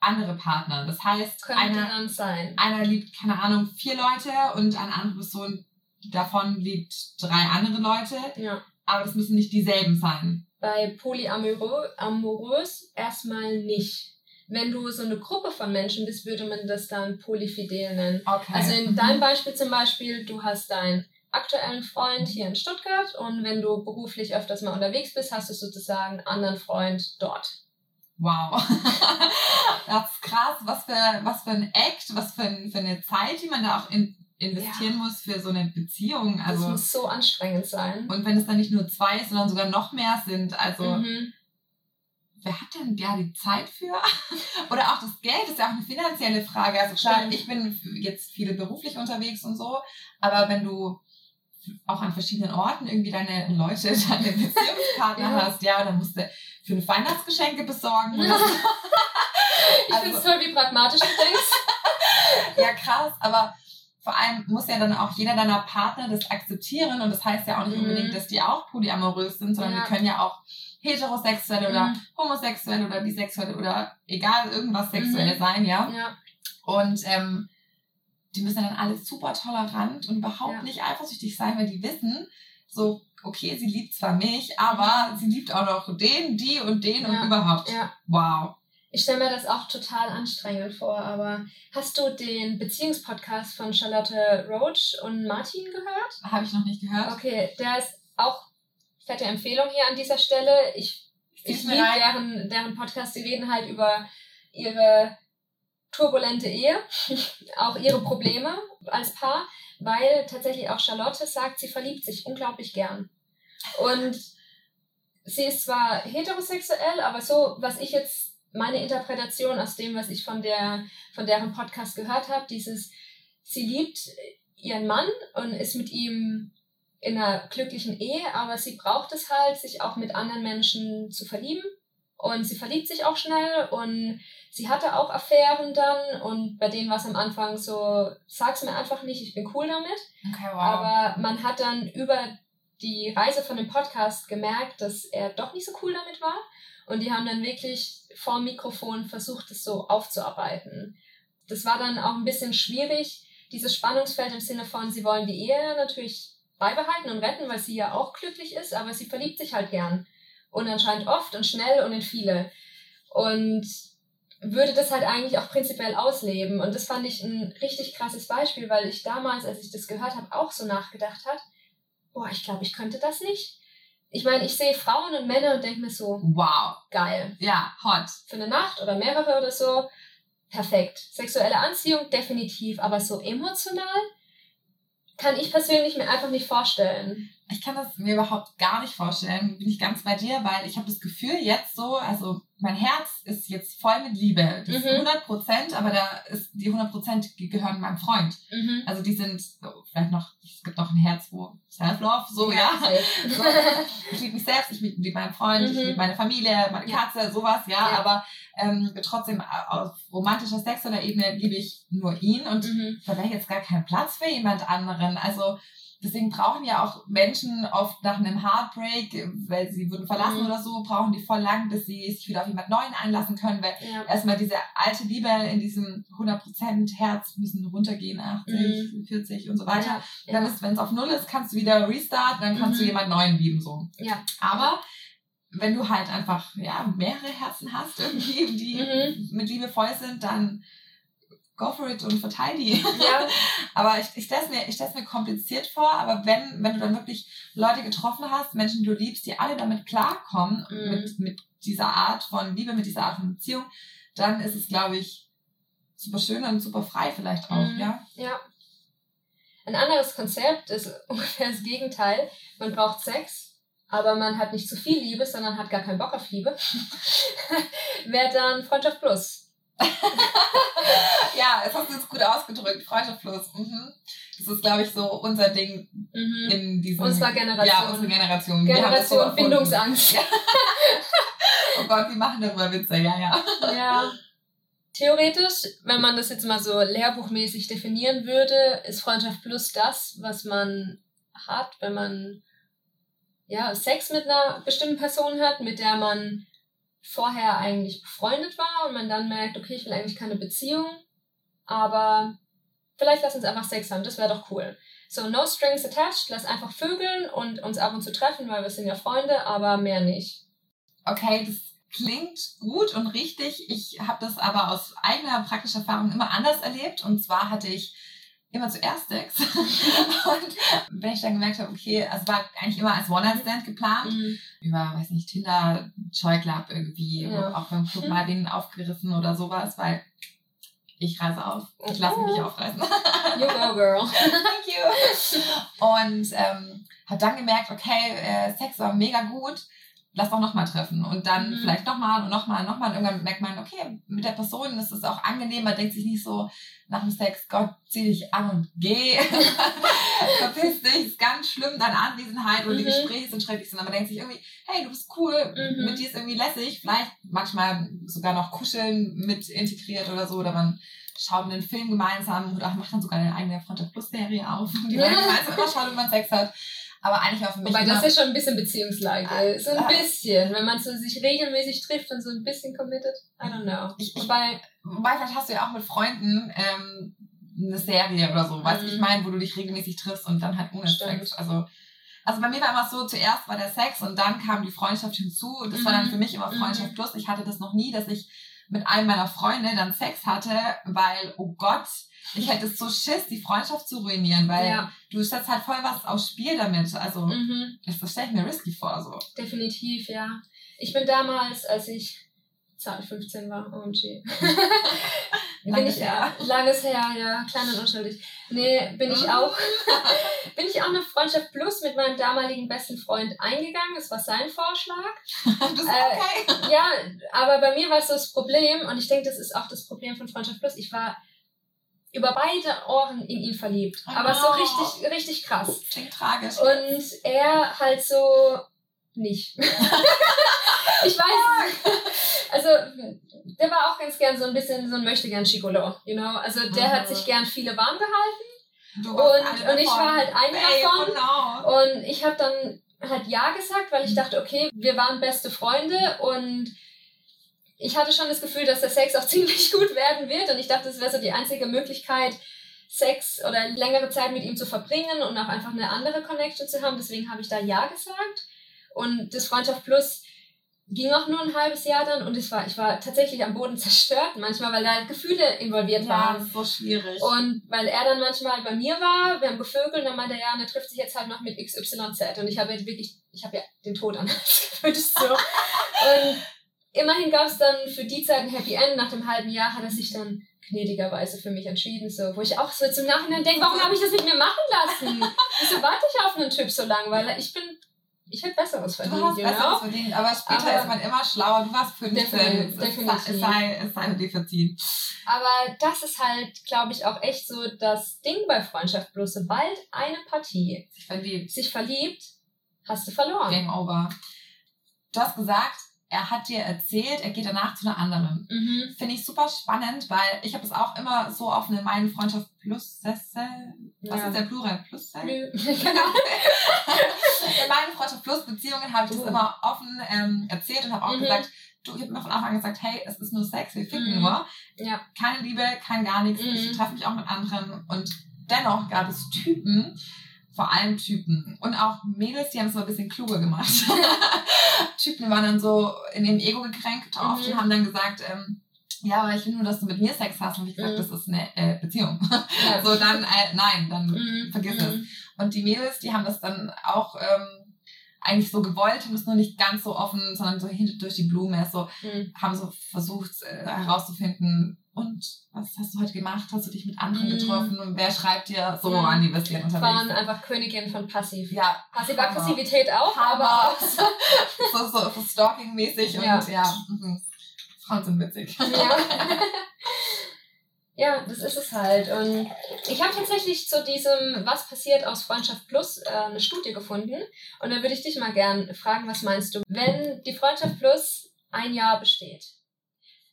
andere Partner. Das heißt, einer, einer liebt, keine Ahnung, vier Leute und eine andere Person davon liebt drei andere Leute. Ja. Aber das müssen nicht dieselben sein. Bei polyamorös erstmal nicht. Wenn du so eine Gruppe von Menschen bist, würde man das dann polyfidel nennen. Okay. Also in mhm. deinem Beispiel zum Beispiel, du hast deinen aktuellen Freund hier in Stuttgart und wenn du beruflich öfters mal unterwegs bist, hast du sozusagen einen anderen Freund dort. Wow. <laughs> das ist krass. Was für, was für ein Act, was für, ein, für eine Zeit, die man da auch in, investieren ja. muss für so eine Beziehung. Also, das muss so anstrengend sein. Und wenn es dann nicht nur zwei, sondern sogar noch mehr sind. Also, mhm. wer hat denn ja die Zeit für? <laughs> Oder auch das Geld ist ja auch eine finanzielle Frage. Also klar, ich bin jetzt viele beruflich unterwegs und so, aber wenn du auch an verschiedenen Orten irgendwie deine Leute, <laughs> deine Beziehungspartner ja. hast, ja, dann musst du fünf Weihnachtsgeschenke besorgen. <laughs> ich also, finde es toll, wie pragmatisch du denkst. <laughs> ja, krass, aber vor allem muss ja dann auch jeder deiner Partner das akzeptieren und das heißt ja auch nicht mhm. unbedingt, dass die auch polyamorös sind, sondern ja. die können ja auch heterosexuell mhm. oder homosexuell oder bisexuell oder egal, irgendwas sexuell mhm. sein, ja. ja. Und ähm, die müssen dann alle super tolerant und überhaupt ja. nicht eifersüchtig sein, weil die wissen, so, okay, sie liebt zwar mich, aber sie liebt auch noch den, die und den ja. und überhaupt. Ja. Wow. Ich stelle mir das auch total anstrengend vor, aber hast du den Beziehungspodcast von Charlotte Roach und Martin gehört? Habe ich noch nicht gehört. Okay, der ist auch fette Empfehlung hier an dieser Stelle. Ich, ich liebe deren, deren Podcast, die reden halt über ihre turbulente Ehe, <laughs> auch ihre Probleme als Paar, weil tatsächlich auch Charlotte sagt, sie verliebt sich unglaublich gern. Und sie ist zwar heterosexuell, aber so, was ich jetzt, meine Interpretation aus dem, was ich von, der, von deren Podcast gehört habe, dieses, sie liebt ihren Mann und ist mit ihm in einer glücklichen Ehe, aber sie braucht es halt, sich auch mit anderen Menschen zu verlieben. Und sie verliebt sich auch schnell und sie hatte auch Affären dann und bei denen war es am Anfang so, sag's mir einfach nicht, ich bin cool damit. Okay, wow. Aber man hat dann über die Reise von dem Podcast gemerkt, dass er doch nicht so cool damit war. Und die haben dann wirklich vor Mikrofon versucht, es so aufzuarbeiten. Das war dann auch ein bisschen schwierig, dieses Spannungsfeld im Sinne von, sie wollen die Ehe natürlich beibehalten und retten, weil sie ja auch glücklich ist, aber sie verliebt sich halt gern. Und anscheinend oft und schnell und in viele. und würde das halt eigentlich auch prinzipiell ausleben. Und das fand ich ein richtig krasses Beispiel, weil ich damals, als ich das gehört habe, auch so nachgedacht hat, boah, ich glaube, ich könnte das nicht. Ich meine, ich sehe Frauen und Männer und denke mir so, Wow. geil. Ja, hot. Für eine Nacht oder mehrere oder so, perfekt. Sexuelle Anziehung, definitiv. Aber so emotional kann ich persönlich mir einfach nicht vorstellen. Ich kann das mir überhaupt gar nicht vorstellen. Bin ich ganz bei dir, weil ich habe das Gefühl jetzt so, also mein Herz ist jetzt voll mit Liebe. Das ist Mhm. 100 Prozent, aber da ist die 100 Prozent gehören meinem Freund. Mhm. Also die sind vielleicht noch, es gibt noch ein Herz, wo Self-Love, so ja. safe. <laughs> So, ich liebe mich selbst, ich liebe meinen Freund, ich Mhm. liebe meine Familie, meine Ja. Katze, sowas, ja. Ja. Aber ähm, trotzdem auf romantischer sexueller Ebene liebe ich nur ihn und mhm. da wäre jetzt gar kein Platz für jemand anderen. Also deswegen brauchen ja auch Menschen oft nach einem Heartbreak, weil sie wurden verlassen Mhm. oder so, brauchen die voll lang, bis sie sich wieder auf jemand Neuen einlassen können, weil Ja. erstmal diese alte Liebe in diesem 100% Herz müssen runtergehen, 80, 40 und so weiter. Ja. Dann ist, wenn es auf Null ist, kannst du wieder restarten, dann kannst Mhm. du jemand Neuen lieben, so. Ja. Aber wenn du halt einfach, ja, mehrere Herzen hast, irgendwie, die Mhm. mit Liebe voll sind, dann go for it und verteil die. ja. <laughs> Aber ich, ich stelle es mir, ich stell's mir kompliziert vor, aber wenn, wenn du dann wirklich Leute getroffen hast, Menschen, die du liebst, die alle damit klarkommen, Mhm. mit, mit dieser Art von Liebe, mit dieser Art von Beziehung, dann ist es, glaube ich, super schön und super frei vielleicht auch, Mhm. ja. Ja. Ein anderes Konzept ist <laughs> ungefähr das Gegenteil. Man braucht Sex, aber man hat nicht zu viel Liebe, sondern hat gar keinen Bock auf Liebe. <laughs> Wäre dann Freundschaft Plus. <laughs> Ja, das hast du jetzt gut ausgedrückt, Freundschaft plus. Mhm. Das ist, glaube ich, so unser Ding Mhm. in diesem... Unserer Generation. Ja, unsere Generation. Generation. Bindungsangst. Ja. Oh Gott, wir machen darüber Witze, ja, ja. Ja. Theoretisch, wenn man das jetzt mal so lehrbuchmäßig definieren würde, ist Freundschaft Plus das, was man hat, wenn man ja, Sex mit einer bestimmten Person hat, mit der man vorher eigentlich befreundet war und man dann merkt, okay, ich will eigentlich keine Beziehung, aber vielleicht lass uns einfach Sex haben, das wäre doch cool. So, no strings attached, lass einfach vögeln und uns ab und zu treffen, weil wir sind ja Freunde, aber mehr nicht. Okay, das klingt gut und richtig. Ich habe das aber aus eigener praktischer Erfahrung immer anders erlebt. Und zwar hatte ich immer zuerst Sex. <laughs> und wenn ich dann gemerkt habe, okay, es war eigentlich immer als One-Night-Stand geplant. Mhm. Über, weiß nicht, Tinder, Joy Club irgendwie. Ja. Auch beim Club mal den aufgerissen oder sowas, weil ich reise auf. Ich lasse mich aufreißen. You go, girl. <laughs> Thank you. Und ähm, hat dann gemerkt, okay, äh, Sex war mega gut, lass doch nochmal treffen. Und dann Mhm. vielleicht nochmal und nochmal und nochmal. Und irgendwann merkt man, okay, mit der Person ist es auch angenehm, man denkt sich nicht so nach dem Sex, Gott, zieh dich an und geh. <laughs> Verpiss dich, ist ganz schlimm, deine Anwesenheit und die Mhm. Gespräche sind schrecklich. Und man denkt sich irgendwie, hey, du bist cool, Mhm. mit dir ist irgendwie lässig, vielleicht manchmal sogar noch kuscheln mit integriert oder so, oder man schaut einen Film gemeinsam oder macht dann sogar eine eigene Freundschaft Plus Serie auf, die man <laughs> gemeinsam immer schaut, wenn man Sex hat. Aber eigentlich für mich Wobei das ist schon ein bisschen Beziehungslage. Ah, So ein ah. bisschen. Wenn man so sich regelmäßig trifft und so ein bisschen committed. I don't know. Ich- ich- Wobei, wobei vielleicht hast du ja auch mit Freunden ähm, eine Serie oder so, weißt du, Mhm. ich meine, wo du dich regelmäßig triffst und dann halt ohne. Sex. Also, also bei mir war immer so, zuerst war der Sex und dann kam die Freundschaft hinzu. Und das war dann Mhm. für mich immer Freundschaft plus. Ich hatte das noch nie, dass ich mit einem meiner Freunde dann Sex hatte, weil, oh Gott, ich hätte so Schiss, die Freundschaft zu ruinieren, weil ja. du setzt halt voll was aufs Spiel damit. Also, Mhm. das, das stelle ich mir risky vor. So. Definitiv, ja. Ich bin damals, als ich Zahl 15 war, OMG. <laughs> bin ich, her. Langes her, ja, klein und unschuldig. Nee, bin ich auch, <laughs> <laughs> bin ich auch eine Freundschaft Plus mit meinem damaligen besten Freund eingegangen. Es war sein Vorschlag. Das ist Äh, okay. Ja, aber bei mir war es so das Problem, und ich denke, das ist auch das Problem von Freundschaft Plus. Ich war über beide Ohren in ihn verliebt. Oh aber so richtig, richtig krass. Klingt tragisch. Und er halt so nicht. <laughs> ich weiß. Also, der war auch ganz gern so ein bisschen so ein möchtegern Chicolo, you know? Also, der Mhm. hat sich gern viele warm gehalten. Du und- warst und ich davon. war halt eine Ey, davon. Genau. Und ich habe dann halt Ja gesagt, weil ich dachte, okay, wir waren beste Freunde und ich hatte schon das Gefühl, dass der Sex auch <laughs> ziemlich gut werden wird und ich dachte, das wäre so die einzige Möglichkeit, Sex oder längere Zeit mit ihm zu verbringen und auch einfach eine andere Connection zu haben. Deswegen habe ich da Ja gesagt. Und das Freundschaft Plus ging auch nur ein halbes Jahr dann und ich war, ich war tatsächlich am Boden <laughs> zerstört manchmal, weil da halt Gefühle involviert Ja, waren. das ist so schwierig. Und weil er dann manchmal bei mir war, wir haben gevögelt, dann meinte er, ja, und er trifft sich jetzt halt noch mit XYZ. Und ich habe jetzt wirklich, ich habe ja den Tod an <laughs> so. Und immerhin gab es dann für die Zeit ein Happy End. Nach dem halben Jahr hat er sich dann gnädigerweise für mich entschieden, so, wo ich auch so zum Nachhinein denke, warum habe ich das mit mir machen lassen? <laughs> Wieso warte ich auf einen Typ so lange? Weil ich bin, ich hätte Besseres Du verdient, hast you besseres verdient, aber später Aber- ist man immer schlauer. Du warst 15. Definitiv, Es- definitiv. Es sei, es sei dir verziehen. Aber das ist halt, glaube ich, auch echt so das Ding bei Freundschaft Plus. Sobald eine Partie Ich verliebt. sich verliebt, hast du verloren. Game over. Du hast gesagt, er hat dir erzählt, er geht danach zu einer anderen. Mhm. Finde ich super spannend, weil ich habe es auch immer so auf eine meine Freundschaft plus Sessel. Was Ja. ist der Plural? Plus genau. <laughs> In meinen Freundschaft plus Beziehungen habe ich das Oh. immer offen ähm, erzählt und habe auch Mhm. gesagt, du, ich habe mir von Anfang an gesagt, hey, es ist nur Sex, wir ficken Mhm. nur. Ja. Keine Liebe, kein gar nichts. Mhm. Ich treffe mich auch mit anderen und dennoch gab es Typen, vor allem Typen und auch Mädels, die haben es so ein bisschen kluger gemacht. <laughs> Typen waren dann so in ihrem Ego gekränkt oft Mhm. und haben dann gesagt, ähm, ja, aber ich will nur, dass du mit mir Sex hast. Und ich gesagt, Mhm. das ist eine äh, Beziehung. Ja. <laughs> so, dann, äh, nein, dann Mhm. vergiss Mhm. es. Und die Mädels, die haben das dann auch ähm, eigentlich so gewollt, haben es nur nicht ganz so offen, sondern so hinter durch die Blume, so Mhm. haben so versucht äh, herauszufinden, und was hast du heute gemacht? Hast du dich mit anderen Mhm. getroffen? Und wer schreibt dir? So Mhm. waren die Waren unterwegs. einfach Königin von Passiv. Ja, Passiv-Aggressivität auch, Hammer. <laughs> <laughs> aber so, so, so stalking-mäßig Ja. und ja, mhm. Frauen sind witzig. Ja. <laughs> ja, das ist es halt. Und ich habe tatsächlich zu diesem Was passiert aus Freundschaft Plus äh, eine Studie gefunden. Und da würde ich dich mal gern fragen, was meinst du? Wenn die Freundschaft Plus ein Jahr besteht,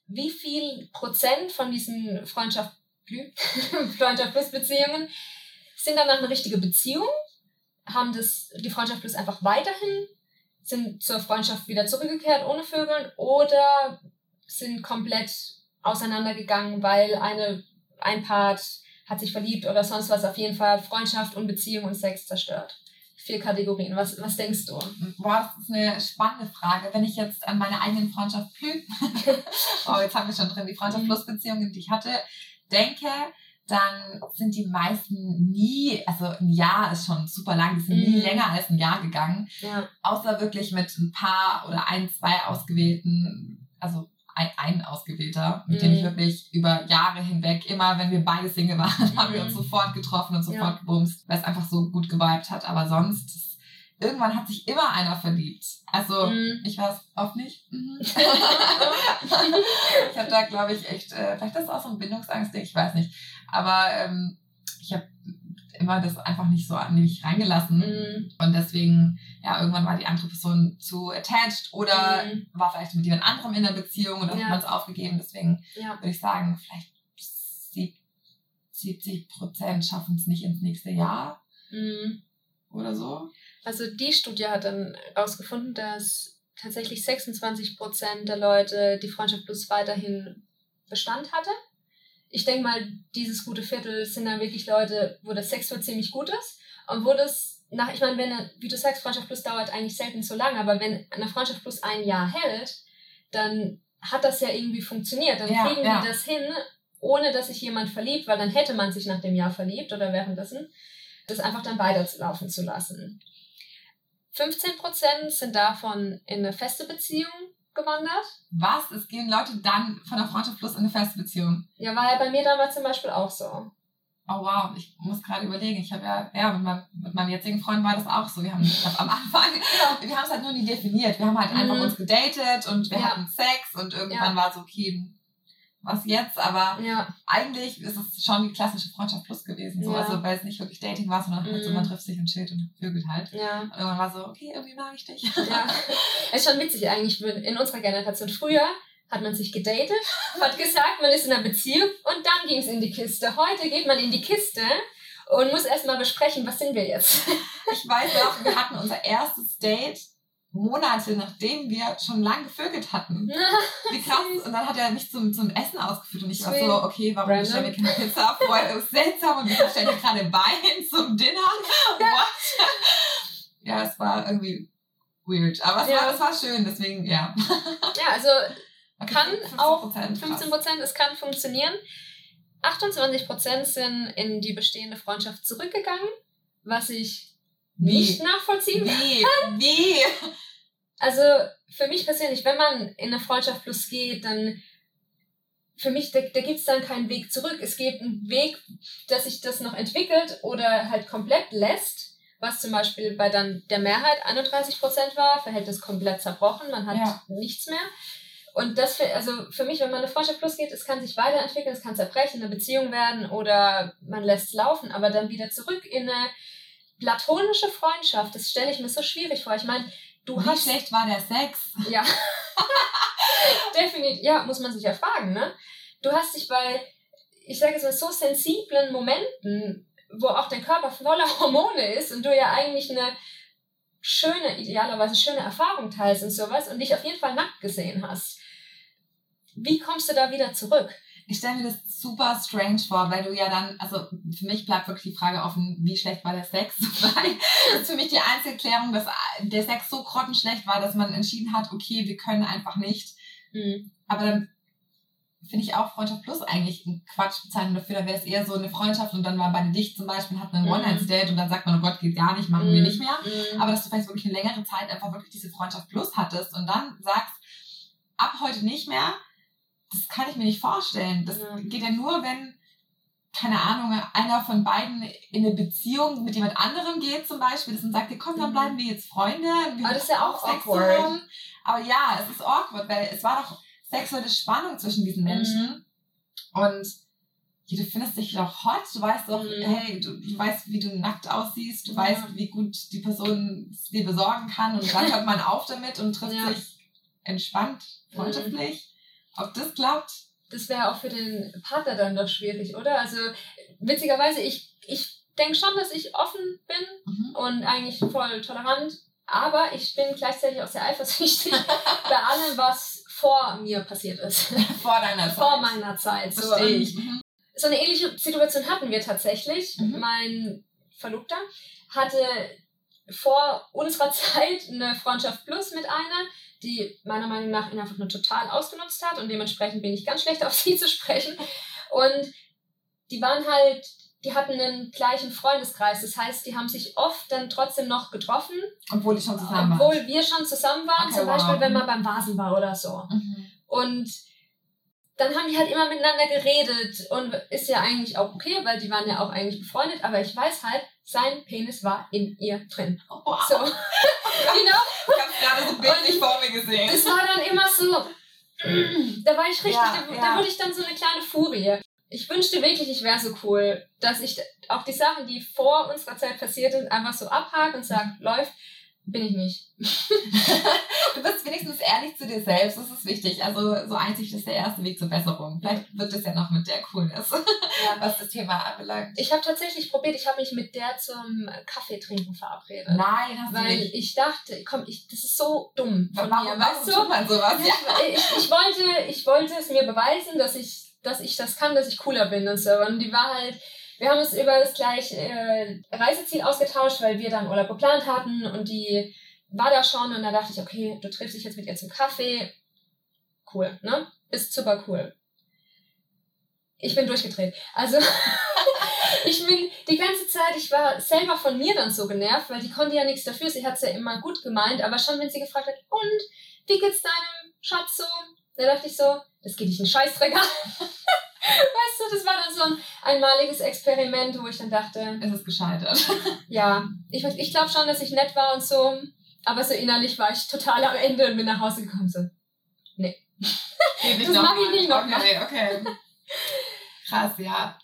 wie viel Prozent von diesen Freundschaft, <laughs> Freundschaft Plus Beziehungen sind danach eine richtige Beziehung? Haben das die Freundschaft Plus einfach weiterhin? Sind zur Freundschaft wieder zurückgekehrt ohne Vögeln? Oder sind komplett auseinandergegangen, weil eine, ein Part hat sich verliebt oder sonst was. Auf jeden Fall Freundschaft und Beziehung und Sex zerstört. Vier Kategorien. Was, was denkst du? Boah, das ist eine spannende Frage. Wenn ich jetzt an meine eigenen Freundschaft plus, <laughs> oh, jetzt haben wir schon drin, die Freundschaft Mhm. plus Beziehungen, die ich hatte, denke, dann sind die meisten nie, also ein Jahr ist schon super lang, die sind nie Mhm. länger als ein Jahr gegangen, Ja. außer wirklich mit ein paar oder ein, zwei ausgewählten, also ein, ein Ausgewählter, mit dem ich Mhm. wirklich über Jahre hinweg, immer wenn wir beide Single waren, <laughs> haben wir Mhm. uns sofort getroffen und sofort Ja. gebumst, weil es einfach so gut geweibt hat. Aber sonst, irgendwann hat sich immer einer verliebt. Also, Mhm. ich weiß oft nicht. Mhm. <laughs> ich habe da, glaube ich, echt, äh, vielleicht ist es auch so ein Bindungsangst, ich weiß nicht. Aber ähm, ich habe immer das einfach nicht so an mich reingelassen. Mhm. Und deswegen, ja, irgendwann war die andere Person zu attached oder Mhm. war vielleicht mit jemand anderem in der Beziehung und dann Ja. hat man es aufgegeben. Deswegen Ja. würde ich sagen, vielleicht sieb- 70 Prozent schaffen es nicht ins nächste Jahr Mhm. oder so. Also die Studie hat dann herausgefunden, dass tatsächlich 26 Prozent der Leute die Freundschaft Plus weiterhin Bestand hatte. Ich denke mal, dieses gute Viertel sind dann wirklich Leute, wo das Sexuell ziemlich gut ist und wo das nach, ich meine, wenn, eine- wie du sagst, Freundschaft Plus dauert eigentlich selten so lange, aber wenn eine Freundschaft Plus ein Jahr hält, dann hat das ja irgendwie funktioniert. Dann Ja, kriegen ja. die das hin, ohne dass sich jemand verliebt, weil dann hätte man sich nach dem Jahr verliebt oder währenddessen, das einfach dann weiterlaufen zu lassen. 15% sind davon in eine feste Beziehung gewandert. Was? Es gehen Leute dann von der Freundschaft plus in eine feste Beziehung. Ja, war ja bei mir damals zum Beispiel auch so. Oh wow, ich muss gerade überlegen. Ich habe ja, ja, mit meinem, mit meinem jetzigen Freund war das auch so. Wir haben am Anfang, <laughs> wir haben es halt nur nie definiert. Wir haben halt einfach Mhm. uns gedatet und wir Ja. hatten Sex und irgendwann war so, okay, was jetzt? Aber Ja, eigentlich ist es schon die klassische Freundschaft plus gewesen. So. Ja. Also weil es nicht wirklich Dating war, sondern halt so, Mhm. man trifft sich und chillt und vögelt halt. ja, Und irgendwann war so, okay, irgendwie mag ich dich. ja. <laughs> ist schon witzig eigentlich in unserer Generation. Früher hat man sich gedatet, hat gesagt, man ist in einer Beziehung und dann ging es in die Kiste. Heute geht man in die Kiste und muss erstmal besprechen, was sind wir jetzt. Ich weiß noch, wir hatten unser erstes Date Monate nachdem wir schon lang gevögelt hatten. <laughs> Wie krass. Und dann hat er mich zum, zum Essen ausgeführt und ich war so, okay, warum Random. bestellen wir keine Pizza? Vorher ist seltsam und wir bestellen hier gerade Wein zum Dinner. <laughs> What? ja, es war irgendwie weird. Aber es, Ja. war, es war schön, deswegen, ja. <laughs> Ja, also kann 15%, auch krass. 15 Prozent, es kann funktionieren. 28 Prozent sind in die bestehende Freundschaft zurückgegangen, was ich nicht nachvollziehen kann. Wie? Wie? Also für mich persönlich, wenn man in eine Freundschaft plus geht, dann für mich, da, da gibt es dann keinen Weg zurück. Es gibt einen Weg, dass sich das noch entwickelt oder halt komplett lässt, was zum Beispiel bei dann der Mehrheit 31 Prozent war, Verhältnis komplett zerbrochen, man hat Ja. nichts mehr. Und das für, also für mich, wenn man eine Freundschaft plus geht, es kann sich weiterentwickeln, es kann zerbrechen, eine Beziehung werden oder man lässt es laufen, aber dann wieder zurück in eine platonische Freundschaft, das stelle ich mir so schwierig vor. Ich meine, du Wie hast schlecht war der Sex? ja. <laughs> Definitiv, ja, muss man sich ja fragen, ne? Du hast dich bei, ich sage jetzt mal, so sensiblen Momenten, wo auch dein Körper voller <laughs> Hormone ist und du ja eigentlich eine schöne, idealerweise schöne Erfahrung teilst und sowas und dich auf jeden Fall nackt gesehen hast. Wie kommst du da wieder zurück? Ich stelle mir das super strange vor, weil du ja dann, also für mich bleibt wirklich die Frage offen, wie schlecht war der Sex? <laughs> Weil das ist für mich die einzige Erklärung, dass der Sex so grottenschlecht war, dass man entschieden hat, okay, wir können einfach nicht. Aber dann finde ich auch Freundschaft Plus eigentlich ein Quatschbezeichnung dafür. Da wäre es eher so eine Freundschaft und dann war beide dicht zum Beispiel, hat einen Mhm. One-Night-Stand und dann sagt man, oh Gott, geht gar nicht, machen wir nicht mehr. Mhm. Aber dass du vielleicht wirklich eine längere Zeit einfach wirklich diese Freundschaft Plus hattest und dann sagst, ab heute nicht mehr, das kann ich mir nicht vorstellen. Das Ja. geht ja nur, wenn, keine Ahnung, einer von beiden in eine Beziehung mit jemand anderem geht zum Beispiel, man sagt, komm, dann Mhm. bleiben wir jetzt Freunde. Wir Aber das ist ja auch awkward. haben. Aber ja, es ist awkward, weil es war doch sexuelle Spannung zwischen diesen Menschen. Und ja, du findest dich doch hot, du weißt doch, Mhm. hey, du, du weißt, wie du nackt aussiehst, du Ja. weißt, wie gut die Person es dir besorgen kann und dann hört man auf damit und trifft Ja. sich entspannt, freundschaftlich. Ob das klappt? das wäre auch für den Partner dann doch schwierig, oder? Also witzigerweise, ich, ich denke schon, dass ich offen bin Mhm. und eigentlich voll tolerant, aber ich bin gleichzeitig auch sehr eifersüchtig <laughs> bei allem, was vor mir passiert ist. <laughs> Vor deiner Zeit. vor meiner Zeit. So, Verstehe ich. Mhm. so eine ähnliche Situation hatten wir tatsächlich. Mhm. Mein Verlobter hatte vor unserer <laughs> Zeit eine Freundschaft plus mit einer, die meiner Meinung nach ihn einfach nur total ausgenutzt hat und dementsprechend bin ich ganz schlecht <laughs> auf sie zu sprechen. Und die waren halt, die hatten einen gleichen Freundeskreis. Das heißt, die haben sich oft dann trotzdem noch getroffen, Obwohl die schon zusammen waren. obwohl wir schon zusammen waren, Okay, zum Beispiel, wow. wenn man beim Vasen war oder so. Mhm. Und dann haben die halt immer miteinander geredet und ist ja eigentlich auch okay, weil die waren ja auch eigentlich befreundet, aber ich weiß halt, sein Penis war in ihr drin. Wow. So, genau. <laughs> Ich habe gerade so bildlich vor mir gesehen. Das war dann immer so, da war ich richtig, Ja, da, ja. da wurde ich dann so eine kleine Furie. Ich wünschte wirklich, ich wäre so cool, dass ich auch die Sachen, die vor unserer Zeit passiert sind, einfach so abhake und sage, läuft, bin ich nicht. <laughs> Du bist wenigstens ehrlich zu dir selbst, das ist wichtig. Also so einzig ist der erste Weg zur Besserung. Vielleicht wird es ja noch mit der Coolness, <laughs> was das Thema anbelangt. Ich habe tatsächlich probiert, ich habe mich mit der zum Kaffee trinken verabredet. Nein, hast du Weil nicht. ich dachte, komm, ich, das ist so dumm von Warum, mir, weißt tut du? man sowas? Ja. <laughs> Ich, ich, wollte, ich wollte es mir beweisen, dass ich, dass ich das kann, dass ich cooler bin und so. Und die war halt, wir haben uns über das gleiche äh, Reiseziel ausgetauscht, weil wir dann Urlaub geplant hatten und die war da schon und da dachte ich, okay, du triffst dich jetzt mit ihr zum Kaffee. Cool, ne? Ist super cool. Ich bin durchgedreht. Also, <laughs> ich bin die ganze Zeit, ich war selber von mir dann so genervt, weil die konnte ja nichts dafür. Sie hat es ja immer gut gemeint, aber schon wenn sie gefragt hat, und wie geht's deinem Schatz so? Da dachte ich so, das geht dich einen Scheißdreck an. Weißt du, das war dann so ein einmaliges Experiment, wo ich dann dachte, Es ist gescheitert. <laughs> ja, ich, ich glaube schon, dass ich nett war und so, aber so innerlich war ich total am Ende und bin nach Hause gekommen so. Geht Das mag ich nicht noch Okay, okay. Krass, ja.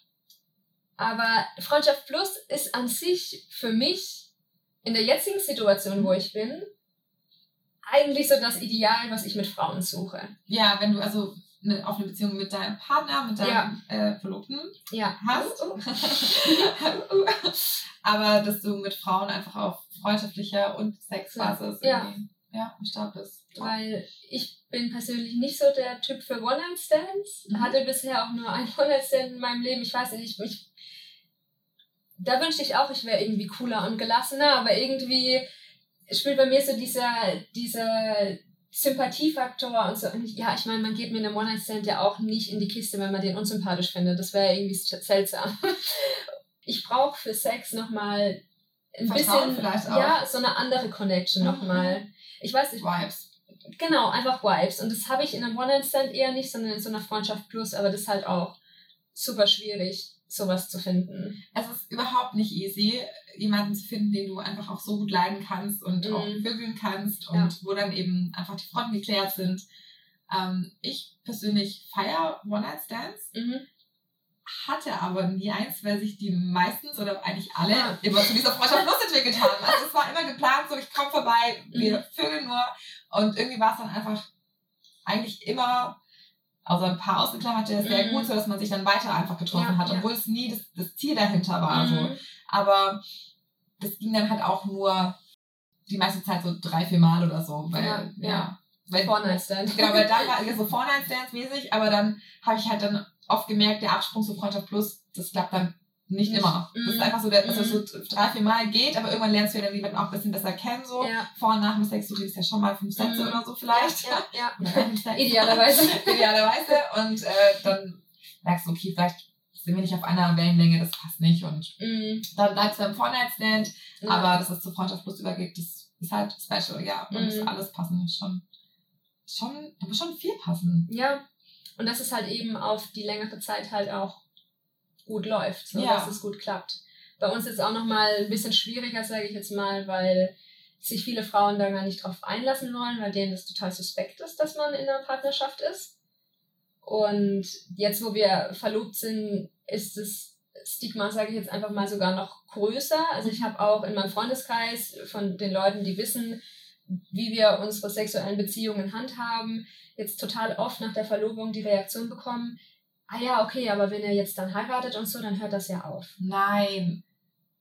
Aber Freundschaft Plus ist an sich für mich in der jetzigen Situation, wo ich bin, eigentlich so das Ideal, was ich mit Frauen suche. Ja, wenn du also eine offene Beziehung mit deinem Partner, mit deinem äh, Verlobten Ja. hast. Oh, oh. <laughs> Aber dass du mit Frauen einfach auf freundschaftlicher und Sexbasis Ja. ja, am Start bist. Weil ich bin persönlich nicht so der Typ für One-Night-Stands. Mhm. Hatte bisher auch nur ein One-Night-Stand in meinem Leben. Ich weiß nicht, ich, da wünschte ich auch, ich wäre irgendwie cooler und gelassener, aber irgendwie spielt bei mir so dieser, dieser Sympathiefaktor und so. Und ja, ich meine, man geht mit einem One-Night-Stand ja auch nicht in die Kiste, wenn man den unsympathisch findet. Das wäre irgendwie seltsam. <laughs> Ich brauche für Sex nochmal ein Vertrauen bisschen, ja, so eine andere Connection Mhm. nochmal. Ich weiß nicht, Vibes. genau, einfach Vibes. Und das habe ich in einem One-Night-Stand eher nicht, sondern in so einer Freundschaft plus, aber das ist halt auch super schwierig, sowas zu finden. Es ist überhaupt nicht easy, jemanden zu finden, den du einfach auch so gut leiden kannst und Mhm. auch vögeln kannst und Ja. wo dann eben einfach die Fronten geklärt sind. Ähm, ich persönlich feiere One-Night-Stands, Mhm. hatte aber nie eins, weil sich die meistens oder eigentlich alle Ah. immer zu dieser Freundschaft <laughs> Plus entwickelt haben. Also es war immer geplant, so ich komme vorbei, wir Mhm. vögeln nur und irgendwie war es dann einfach eigentlich immer, also ein paar ausgeklammerte, sehr Mhm. gut, so dass man sich dann weiter einfach getroffen Ja, hat, ja. obwohl es nie das, das Ziel dahinter war. Mhm. Aber das ging dann halt auch nur die meiste Zeit so drei, vier Mal oder so. Weil, Ja, ja. ja. Weil, One-Night-Stand. genau, weil dann war ja so Vornight-Stands mäßig, aber dann habe ich halt dann oft gemerkt, der Absprung zu Freundschaft Plus, das klappt dann nicht Nicht. immer. Das ist Mhm. einfach so, dass es Mhm. so drei, vier Mal geht, aber irgendwann lernst du ja dann jemanden auch ein bisschen besser kennen. So. Ja. Vor und nach dem Sex, du redest ja schon mal fünf Sätze Mhm. oder so vielleicht. Ja, ja. <laughs> Sätze. Idealerweise. <laughs> Idealerweise. Und äh, dann merkst du, okay, vielleicht sind wir nicht auf einer Wellenlänge, das passt nicht. Und Mhm. dann bleibst du beim Vornight-Stand, Ja. aber dass es zu Freundschaft Plus übergeht, das ist halt special, ja. Muss Mhm. alles passen. Schon, schon, da muss schon viel passen. Ja, und dass es halt eben auf die längere Zeit halt auch gut läuft, so Ja. dass es gut klappt. Bei uns ist es auch nochmal ein bisschen schwieriger, sage ich jetzt mal, weil sich viele Frauen da gar nicht drauf einlassen wollen, weil denen das total suspekt ist, dass man in einer Partnerschaft ist. Und jetzt, wo wir verlobt sind, ist das Stigma, sage ich jetzt einfach mal, sogar noch größer. Also ich habe auch in meinem Freundeskreis von den Leuten, die wissen, wie wir unsere sexuellen Beziehungen handhaben, jetzt total oft nach der Verlobung die Reaktion bekommen, ah ja, okay, aber wenn er jetzt dann heiratet und so, dann hört das ja auf. Nein,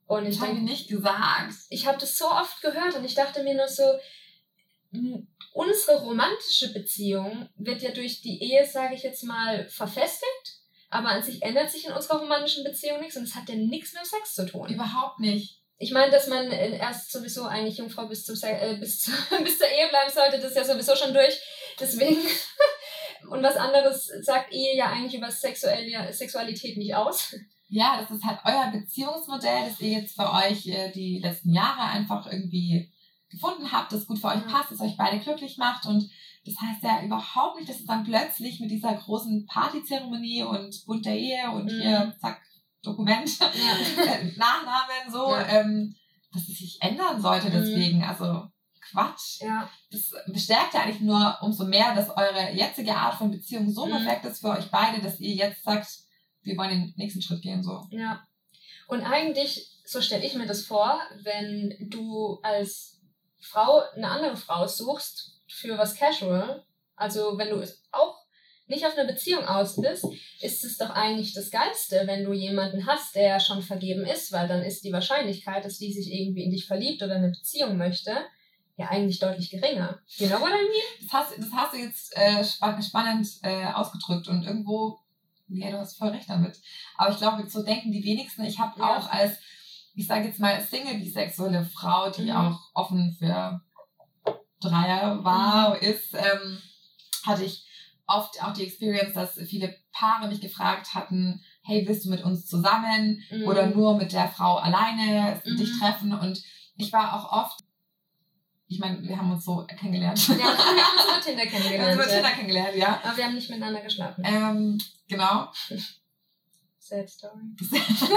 Und ich habe nicht gesagt. ich habe das so oft gehört und ich dachte mir nur so, m, unsere romantische Beziehung wird ja durch die Ehe, sage ich jetzt mal, verfestigt, aber an sich ändert sich in unserer romantischen Beziehung nichts und es hat ja nichts mit Sex zu tun. Überhaupt nicht. Ich meine, dass man äh, erst sowieso eigentlich Jungfrau bis, zum, Se- äh, bis, zu, <laughs> bis zur Ehe bleiben sollte, das ist ja sowieso schon durch. Deswegen. <laughs> Und was anderes sagt Ehe ja eigentlich über Sexuelle, Sexualität nicht aus. Ja, das ist halt euer Beziehungsmodell, das ihr jetzt für euch äh, die letzten Jahre einfach irgendwie gefunden habt, das gut für euch passt, das euch beide glücklich macht. Und das heißt ja überhaupt nicht, dass es dann plötzlich mit dieser großen Partyzeremonie und Bund der Ehe und Mhm. hier, zack, Dokument, Ja. <laughs> Nachnamen, so, Ja. ähm, dass es sich ändern sollte Mhm. deswegen. Also Quatsch. ja. Das bestärkt ja eigentlich nur umso mehr, dass eure jetzige Art von Beziehung so Mhm. perfekt ist für euch beide, dass ihr jetzt sagt, wir wollen den nächsten Schritt gehen, so. Ja. Und eigentlich, so stelle ich mir das vor, wenn du als Frau eine andere Frau suchst für was Casual, also wenn du auch nicht auf eine Beziehung aus bist, ist es doch eigentlich das Geilste, wenn du jemanden hast, der schon vergeben ist, weil dann ist die Wahrscheinlichkeit, dass die sich irgendwie in dich verliebt oder eine Beziehung möchte, ja eigentlich deutlich geringer. You know what I mean? Das hast, das hast du jetzt äh, spann spannend äh, ausgedrückt und irgendwo, ja, du hast voll recht damit. Aber ich glaube, so denken die wenigsten. Ich habe Ja. auch als, ich sage jetzt mal, Single-bisexuelle Frau, die Mhm. auch offen für Dreier war, ist, ähm, hatte ich oft auch die Experience, dass viele Paare mich gefragt hatten, hey, willst du mit uns zusammen Mhm. oder nur mit der Frau alleine Mhm. dich treffen? Und ich war auch oft, ich meine, wir haben uns so kennengelernt. Ja, wir haben uns über Tinder <laughs> Wir haben uns kennengelernt. über Tinder ja. kennengelernt, ja. Aber wir haben nicht miteinander geschlafen. Ähm, genau. Sad story. <laughs>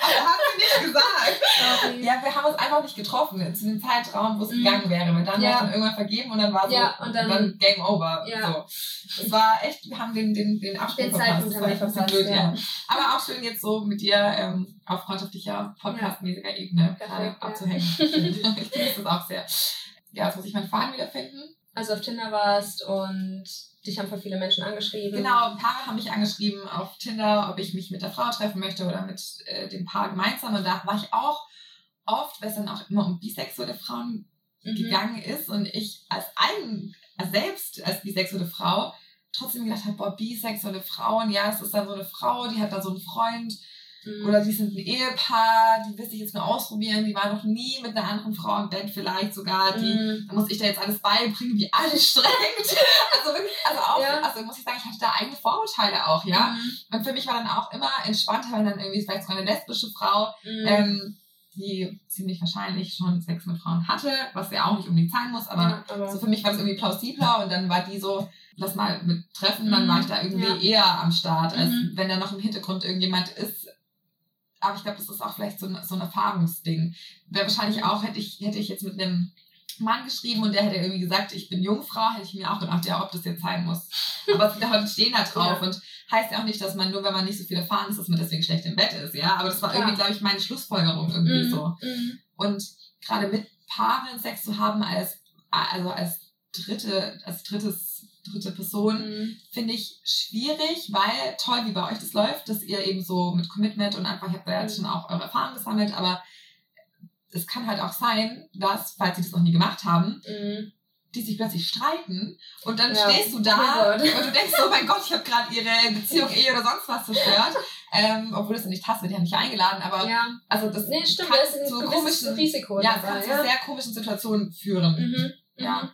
Aber hat sie nicht gesagt. Sorry. Ja, wir haben uns einfach nicht getroffen zu dem Zeitraum, wo es Mhm. gegangen wäre. Weil dann Ja. war es dann irgendwann vergeben und dann war so, Ja, und dann- Game Over. Ja. So. Es war echt, wir haben den, den, den Abschnitt Den verpasst. Zeitpunkt Das haben war wir echt ein bisschen verpasst, blöd, ja. ja. Aber auch schön jetzt so mit dir ähm, auf freundschaftlicher, podcastmäßiger Ebene Perfekt, abzuhängen. <laughs> ich genieße das auch sehr. Ja, jetzt muss ich meinen Faden wiederfinden. Also auf Tinder warst und dich haben voll viele Menschen angeschrieben. Genau, Paare haben mich angeschrieben auf Tinder, ob ich mich mit der Frau treffen möchte oder mit äh, dem Paar gemeinsam. Und da war ich auch oft, weil es dann auch immer um bisexuelle Frauen Mhm. gegangen ist und ich als eigen, als selbst als bisexuelle Frau trotzdem gedacht habe, boah, bisexuelle Frauen, ja, es ist dann so eine Frau, die hat da so einen Freund, Mhm. Oder die sind ein Ehepaar, die will sich jetzt nur ausprobieren, die war noch nie mit einer anderen Frau im Bett vielleicht sogar. Die, mhm. Da muss ich da jetzt alles beibringen, wie anstrengend. <laughs> also wirklich, also auch, ja. also muss ich sagen, ich hatte da eigene Vorurteile auch, ja. Mhm. Und für mich war dann auch immer entspannter, wenn dann irgendwie vielleicht sogar eine lesbische Frau, mhm. ähm, die ziemlich wahrscheinlich schon Sex mit Frauen hatte, was ja auch nicht unbedingt sein muss, aber, ja, aber so für mich war das irgendwie plausibler und dann war die so, lass mal mit treffen, dann war ich da irgendwie ja. eher am Start, als mhm. wenn da noch im Hintergrund irgendjemand ist, aber ich glaube, das ist auch vielleicht so ein, so ein Erfahrungsding. Wäre wahrscheinlich auch, hätte ich, hätte ich jetzt mit einem Mann geschrieben und der hätte irgendwie gesagt, ich bin Jungfrau, hätte ich mir auch gedacht, ja, ob das jetzt sein muss. Aber viele Leute stehen da <laughs> drauf ja. und heißt ja auch nicht, dass man nur, wenn man nicht so viel erfahren ist, dass man deswegen schlecht im Bett ist, ja. Aber das war ja. irgendwie, glaube ich, meine Schlussfolgerung irgendwie mhm. so. Mhm. Und gerade mit Paaren Sex zu haben als, also als dritte, als drittes dritte Person, mhm. finde ich schwierig, weil toll, wie bei euch das läuft, dass ihr eben so mit Commitment und einfach, ich habe da jetzt mhm. schon auch eure Erfahrungen gesammelt, aber es kann halt auch sein, dass, falls sie das noch nie gemacht haben, mhm. die sich plötzlich streiten und dann ja. stehst du da oh und du denkst, oh mein Gott, ich habe gerade ihre Beziehung, Ehe oder sonst was zerstört. Ähm, obwohl du es nicht hast, wird ja nicht eingeladen, aber ja. also das nee, stimmt, kann das ist ein zu komischen Risiko ja, dabei, kann ja. zu sehr komischen Situationen führen. Mhm. Ja. Mhm.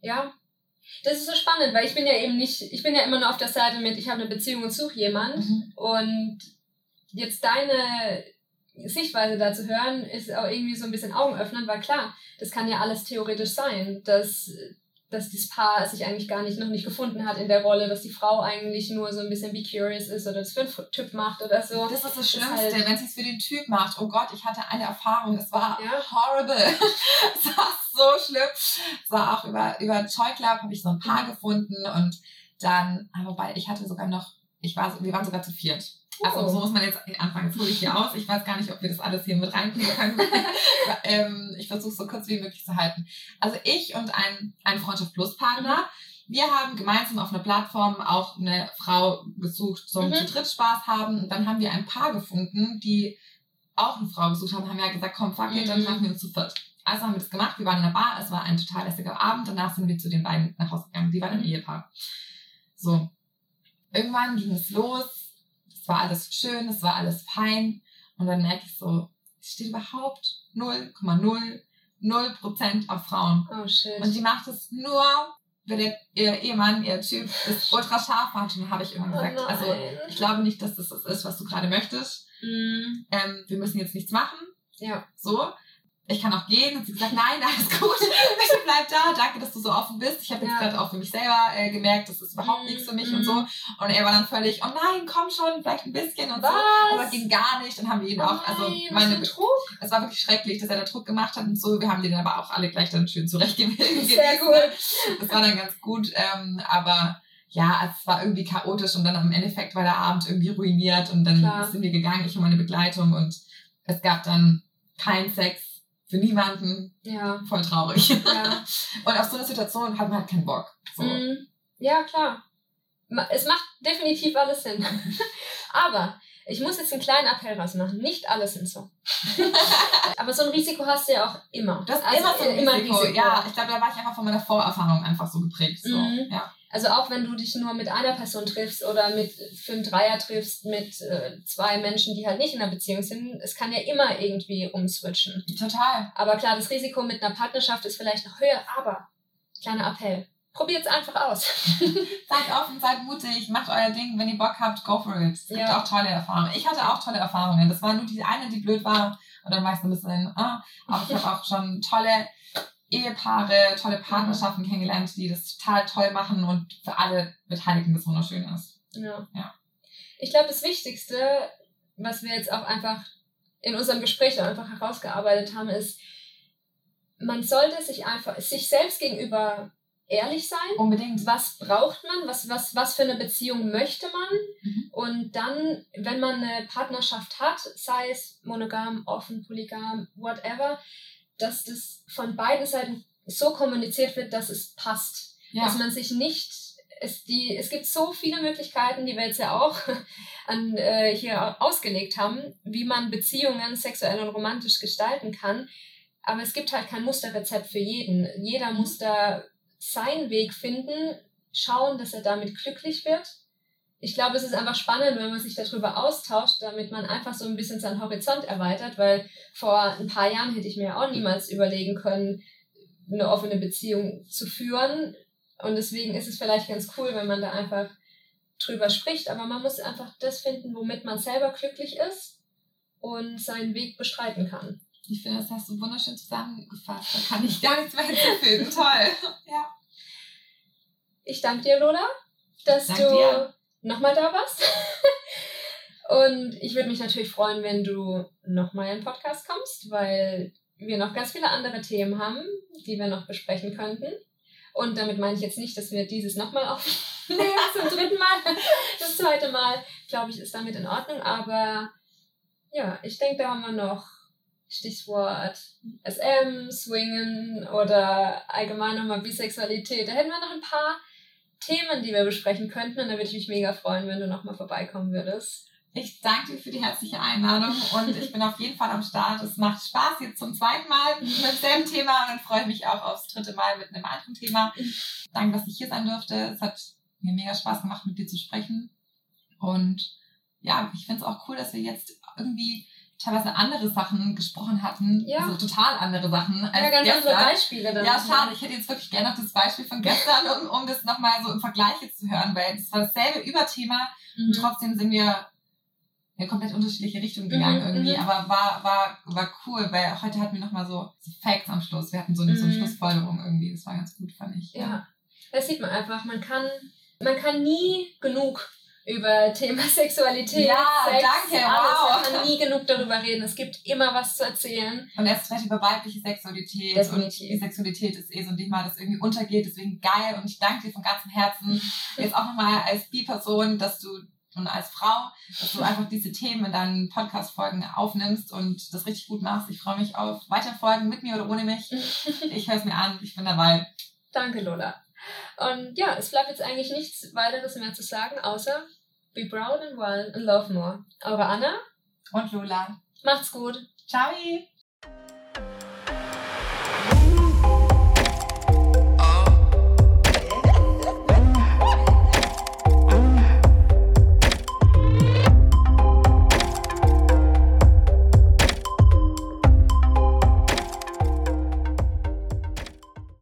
Ja, das ist so spannend, weil ich bin ja eben nicht, ich bin ja immer nur auf der Seite mit, ich habe eine Beziehung und suche jemand. Mhm. Und jetzt deine Sichtweise dazu hören, ist auch irgendwie so ein bisschen augenöffnend, weil klar, das kann ja alles theoretisch sein, dass dass das Paar sich eigentlich gar nicht noch nicht gefunden hat in der Rolle, dass die Frau eigentlich nur so ein bisschen be curious ist oder das für einen Typ macht oder so. Das ist das Schlimmste, halt wenn sie es für den Typ macht. Oh Gott, ich hatte eine Erfahrung, es war ja. horrible. <laughs> es war so schlimm. Es war auch über, über Toy Club habe ich so ein Paar mhm. gefunden und dann, wobei ich hatte sogar noch, ich war, wir waren sogar zu viert. Also oh. so muss man jetzt anfangen. Jetzt hole ich hier aus. Ich weiß gar nicht, ob wir das alles hier mit reinkriegen können. <laughs> ähm, ich versuche es so kurz wie möglich zu halten. Also ich und ein, ein Freundschaft Plus Partner, mhm. wir haben gemeinsam auf einer Plattform auch eine Frau gesucht zum mhm. zu dritt Spaß haben. Und dann haben wir ein Paar gefunden, die auch eine Frau gesucht haben, haben ja gesagt, komm, fuck it, mhm. dann machen wir uns zu viert. Also haben wir das gemacht. Wir waren in der Bar. Es war ein total lässiger Abend. Danach sind wir zu den beiden nach Hause gegangen. Die waren im mhm. Ehepaar. So. Irgendwann ging es los war alles schön, es war alles fein. Und dann merke ich so, es steht überhaupt 0,00 Prozent auf Frauen. Oh shit. Und die macht es nur, wenn der, ihr Ehemann, ihr Typ ist ultra scharf macht. Und habe ich irgendwann oh gesagt, oh also ich glaube nicht, dass das das ist, was du gerade möchtest. Mm. Ähm, wir müssen jetzt nichts machen. Ja. So ich kann auch gehen. Und sie gesagt, nein, alles gut, <laughs> bitte bleib da, danke, dass du so offen bist. Ich habe jetzt ja. gerade auch für mich selber äh, gemerkt, das ist überhaupt nichts für mich mm. und so. Mhm. Und er war dann völlig, oh nein, komm schon, vielleicht ein bisschen und Was? so. Aber ging gar nicht. Dann haben wir ihn oh auch, also meine Druck. Es war wirklich schrecklich, dass er da Druck gemacht hat und so. Wir haben den aber auch alle gleich dann schön zurechtgewiesen. Sehr gut. <laughs> Das war dann ganz gut, ähm, aber ja, es war irgendwie chaotisch und dann am Endeffekt war der Abend irgendwie ruiniert und dann Klar. sind wir gegangen, ich und meine Begleitung und es gab dann kein Sex für niemanden. Ja. Voll traurig. Ja. <laughs> Und auf so eine Situation hat man halt keinen Bock. So. Mm, ja, klar. Es macht definitiv alles Sinn. <laughs> Aber ich muss jetzt einen kleinen Appell rausmachen. Nicht alle sind so. <laughs> Aber so ein Risiko hast du ja auch immer. Du hast also immer so ein Risiko. Risiko. Ja, ich glaube, da war ich einfach von meiner Vorerfahrung einfach so geprägt. So. Mhm. Ja. Also auch wenn du dich nur mit einer Person triffst oder mit für einen Dreier triffst mit äh, zwei Menschen, die halt nicht in einer Beziehung sind, es kann ja immer irgendwie umswitchen. Total. Aber klar, das Risiko mit einer Partnerschaft ist vielleicht noch höher, aber kleiner Appell. Probiert es einfach aus. <laughs> seid offen, seid mutig, macht euer Ding. Wenn ihr Bock habt, go for it. Es gibt ja. auch tolle Erfahrungen. Ich hatte auch tolle Erfahrungen. Das war nur die eine, die blöd war. Und dann war ich so ein bisschen, ah. aber ich habe <laughs> auch schon tolle Ehepaare, tolle Partnerschaften mhm. kennengelernt, die das total toll machen und für alle Beteiligten das wunderschön ist. Ja. ja. Ich glaube, das Wichtigste, was wir jetzt auch einfach in unserem Gespräch einfach herausgearbeitet haben, ist, man sollte sich einfach sich selbst gegenüber ehrlich sein. Unbedingt. Was braucht man? Was, was, was für eine Beziehung möchte man? Mhm. Und dann, wenn man eine Partnerschaft hat, sei es monogam, offen, polygam, whatever, dass das von beiden Seiten so kommuniziert wird, dass es passt. Ja. Dass man sich nicht, es, die, es gibt so viele Möglichkeiten, die wir jetzt ja auch <laughs> an, äh, hier ausgelegt haben, wie man Beziehungen sexuell und romantisch gestalten kann. Aber es gibt halt kein Musterrezept für jeden. Jeder muss da seinen Weg finden, schauen, dass er damit glücklich wird ich glaube, es ist einfach spannend, wenn man sich darüber austauscht, damit man einfach so ein bisschen seinen Horizont erweitert, weil vor ein paar Jahren hätte ich mir auch niemals überlegen können, eine offene Beziehung zu führen. Und deswegen ist es vielleicht ganz cool, wenn man da einfach drüber spricht, aber man muss einfach das finden, womit man selber glücklich ist und seinen Weg bestreiten kann. Ich finde, das hast du wunderschön zusammengefasst. Da kann ich gar nichts mehr hinzufügen. Toll. <laughs> Ja. Ich danke dir, Lola, dass Dank du dir. Nochmal da warst. <laughs> Und ich würde mich natürlich freuen, wenn du nochmal in den Podcast kommst, weil wir noch ganz viele andere Themen haben, die wir noch besprechen könnten. Und damit meine ich jetzt nicht, dass wir dieses nochmal <laughs> aufnehmen zum dritten Mal. <laughs> Das zweite Mal, glaube ich, ist damit in Ordnung. Aber ja, ich denke, da haben wir noch Stichwort SM, Swingen oder allgemein nochmal Bisexualität. Da hätten wir noch ein paar Themen, die wir besprechen könnten. Und da würde ich mich mega freuen, wenn du nochmal vorbeikommen würdest. Ich danke dir für die herzliche Einladung und ich bin auf jeden Fall am Start. Es macht Spaß jetzt zum zweiten Mal mit demselben Thema und freue ich mich auch aufs dritte Mal mit einem anderen Thema. Danke, dass ich hier sein durfte. Es hat mir mega Spaß gemacht, mit dir zu sprechen. Und ja, ich finde es auch cool, dass wir jetzt irgendwie teilweise andere Sachen gesprochen hatten. Ja. Also total andere Sachen als Ja, ganz gestern. andere Beispiele dann. Ja, schade. Ich hätte jetzt wirklich gerne noch das Beispiel von gestern, um, um das nochmal so im Vergleich jetzt zu hören, weil es war dasselbe Überthema und Mhm. trotzdem sind wir in komplett unterschiedliche Richtungen gegangen Mhm, irgendwie. mhm. Aber war, war, war cool, weil heute hatten wir nochmal so, Facts am Schluss. Wir hatten so eine, so eine Mhm. Schlussfolgerung irgendwie. Das war ganz gut, fand ich. Ja, das sieht man einfach. Man kann, man kann nie genug über Thema <laughs> Sexualität, Ja, Sex, danke, alles. wow. Man kann nie genug darüber reden. Es gibt immer was zu erzählen. Und erst recht über weibliche Sexualität. Definitiv. Und die Sexualität ist eh so ein Thema, das irgendwie untergeht. Deswegen geil. Und ich danke dir von ganzem Herzen. <laughs> Jetzt auch nochmal als Bi-Person, dass du und als Frau, dass du einfach diese Themen in deinen Podcast-Folgen aufnimmst und das richtig gut machst. Ich freue mich auf weitere Folgen mit mir oder ohne mich. <laughs> Ich höre es mir an, ich bin dabei. Danke, Lola. Und ja, es bleibt jetzt eigentlich nichts weiteres mehr zu sagen, außer be proud and wild and love more. Eure Anna, Und Lola. macht's gut. Ciao.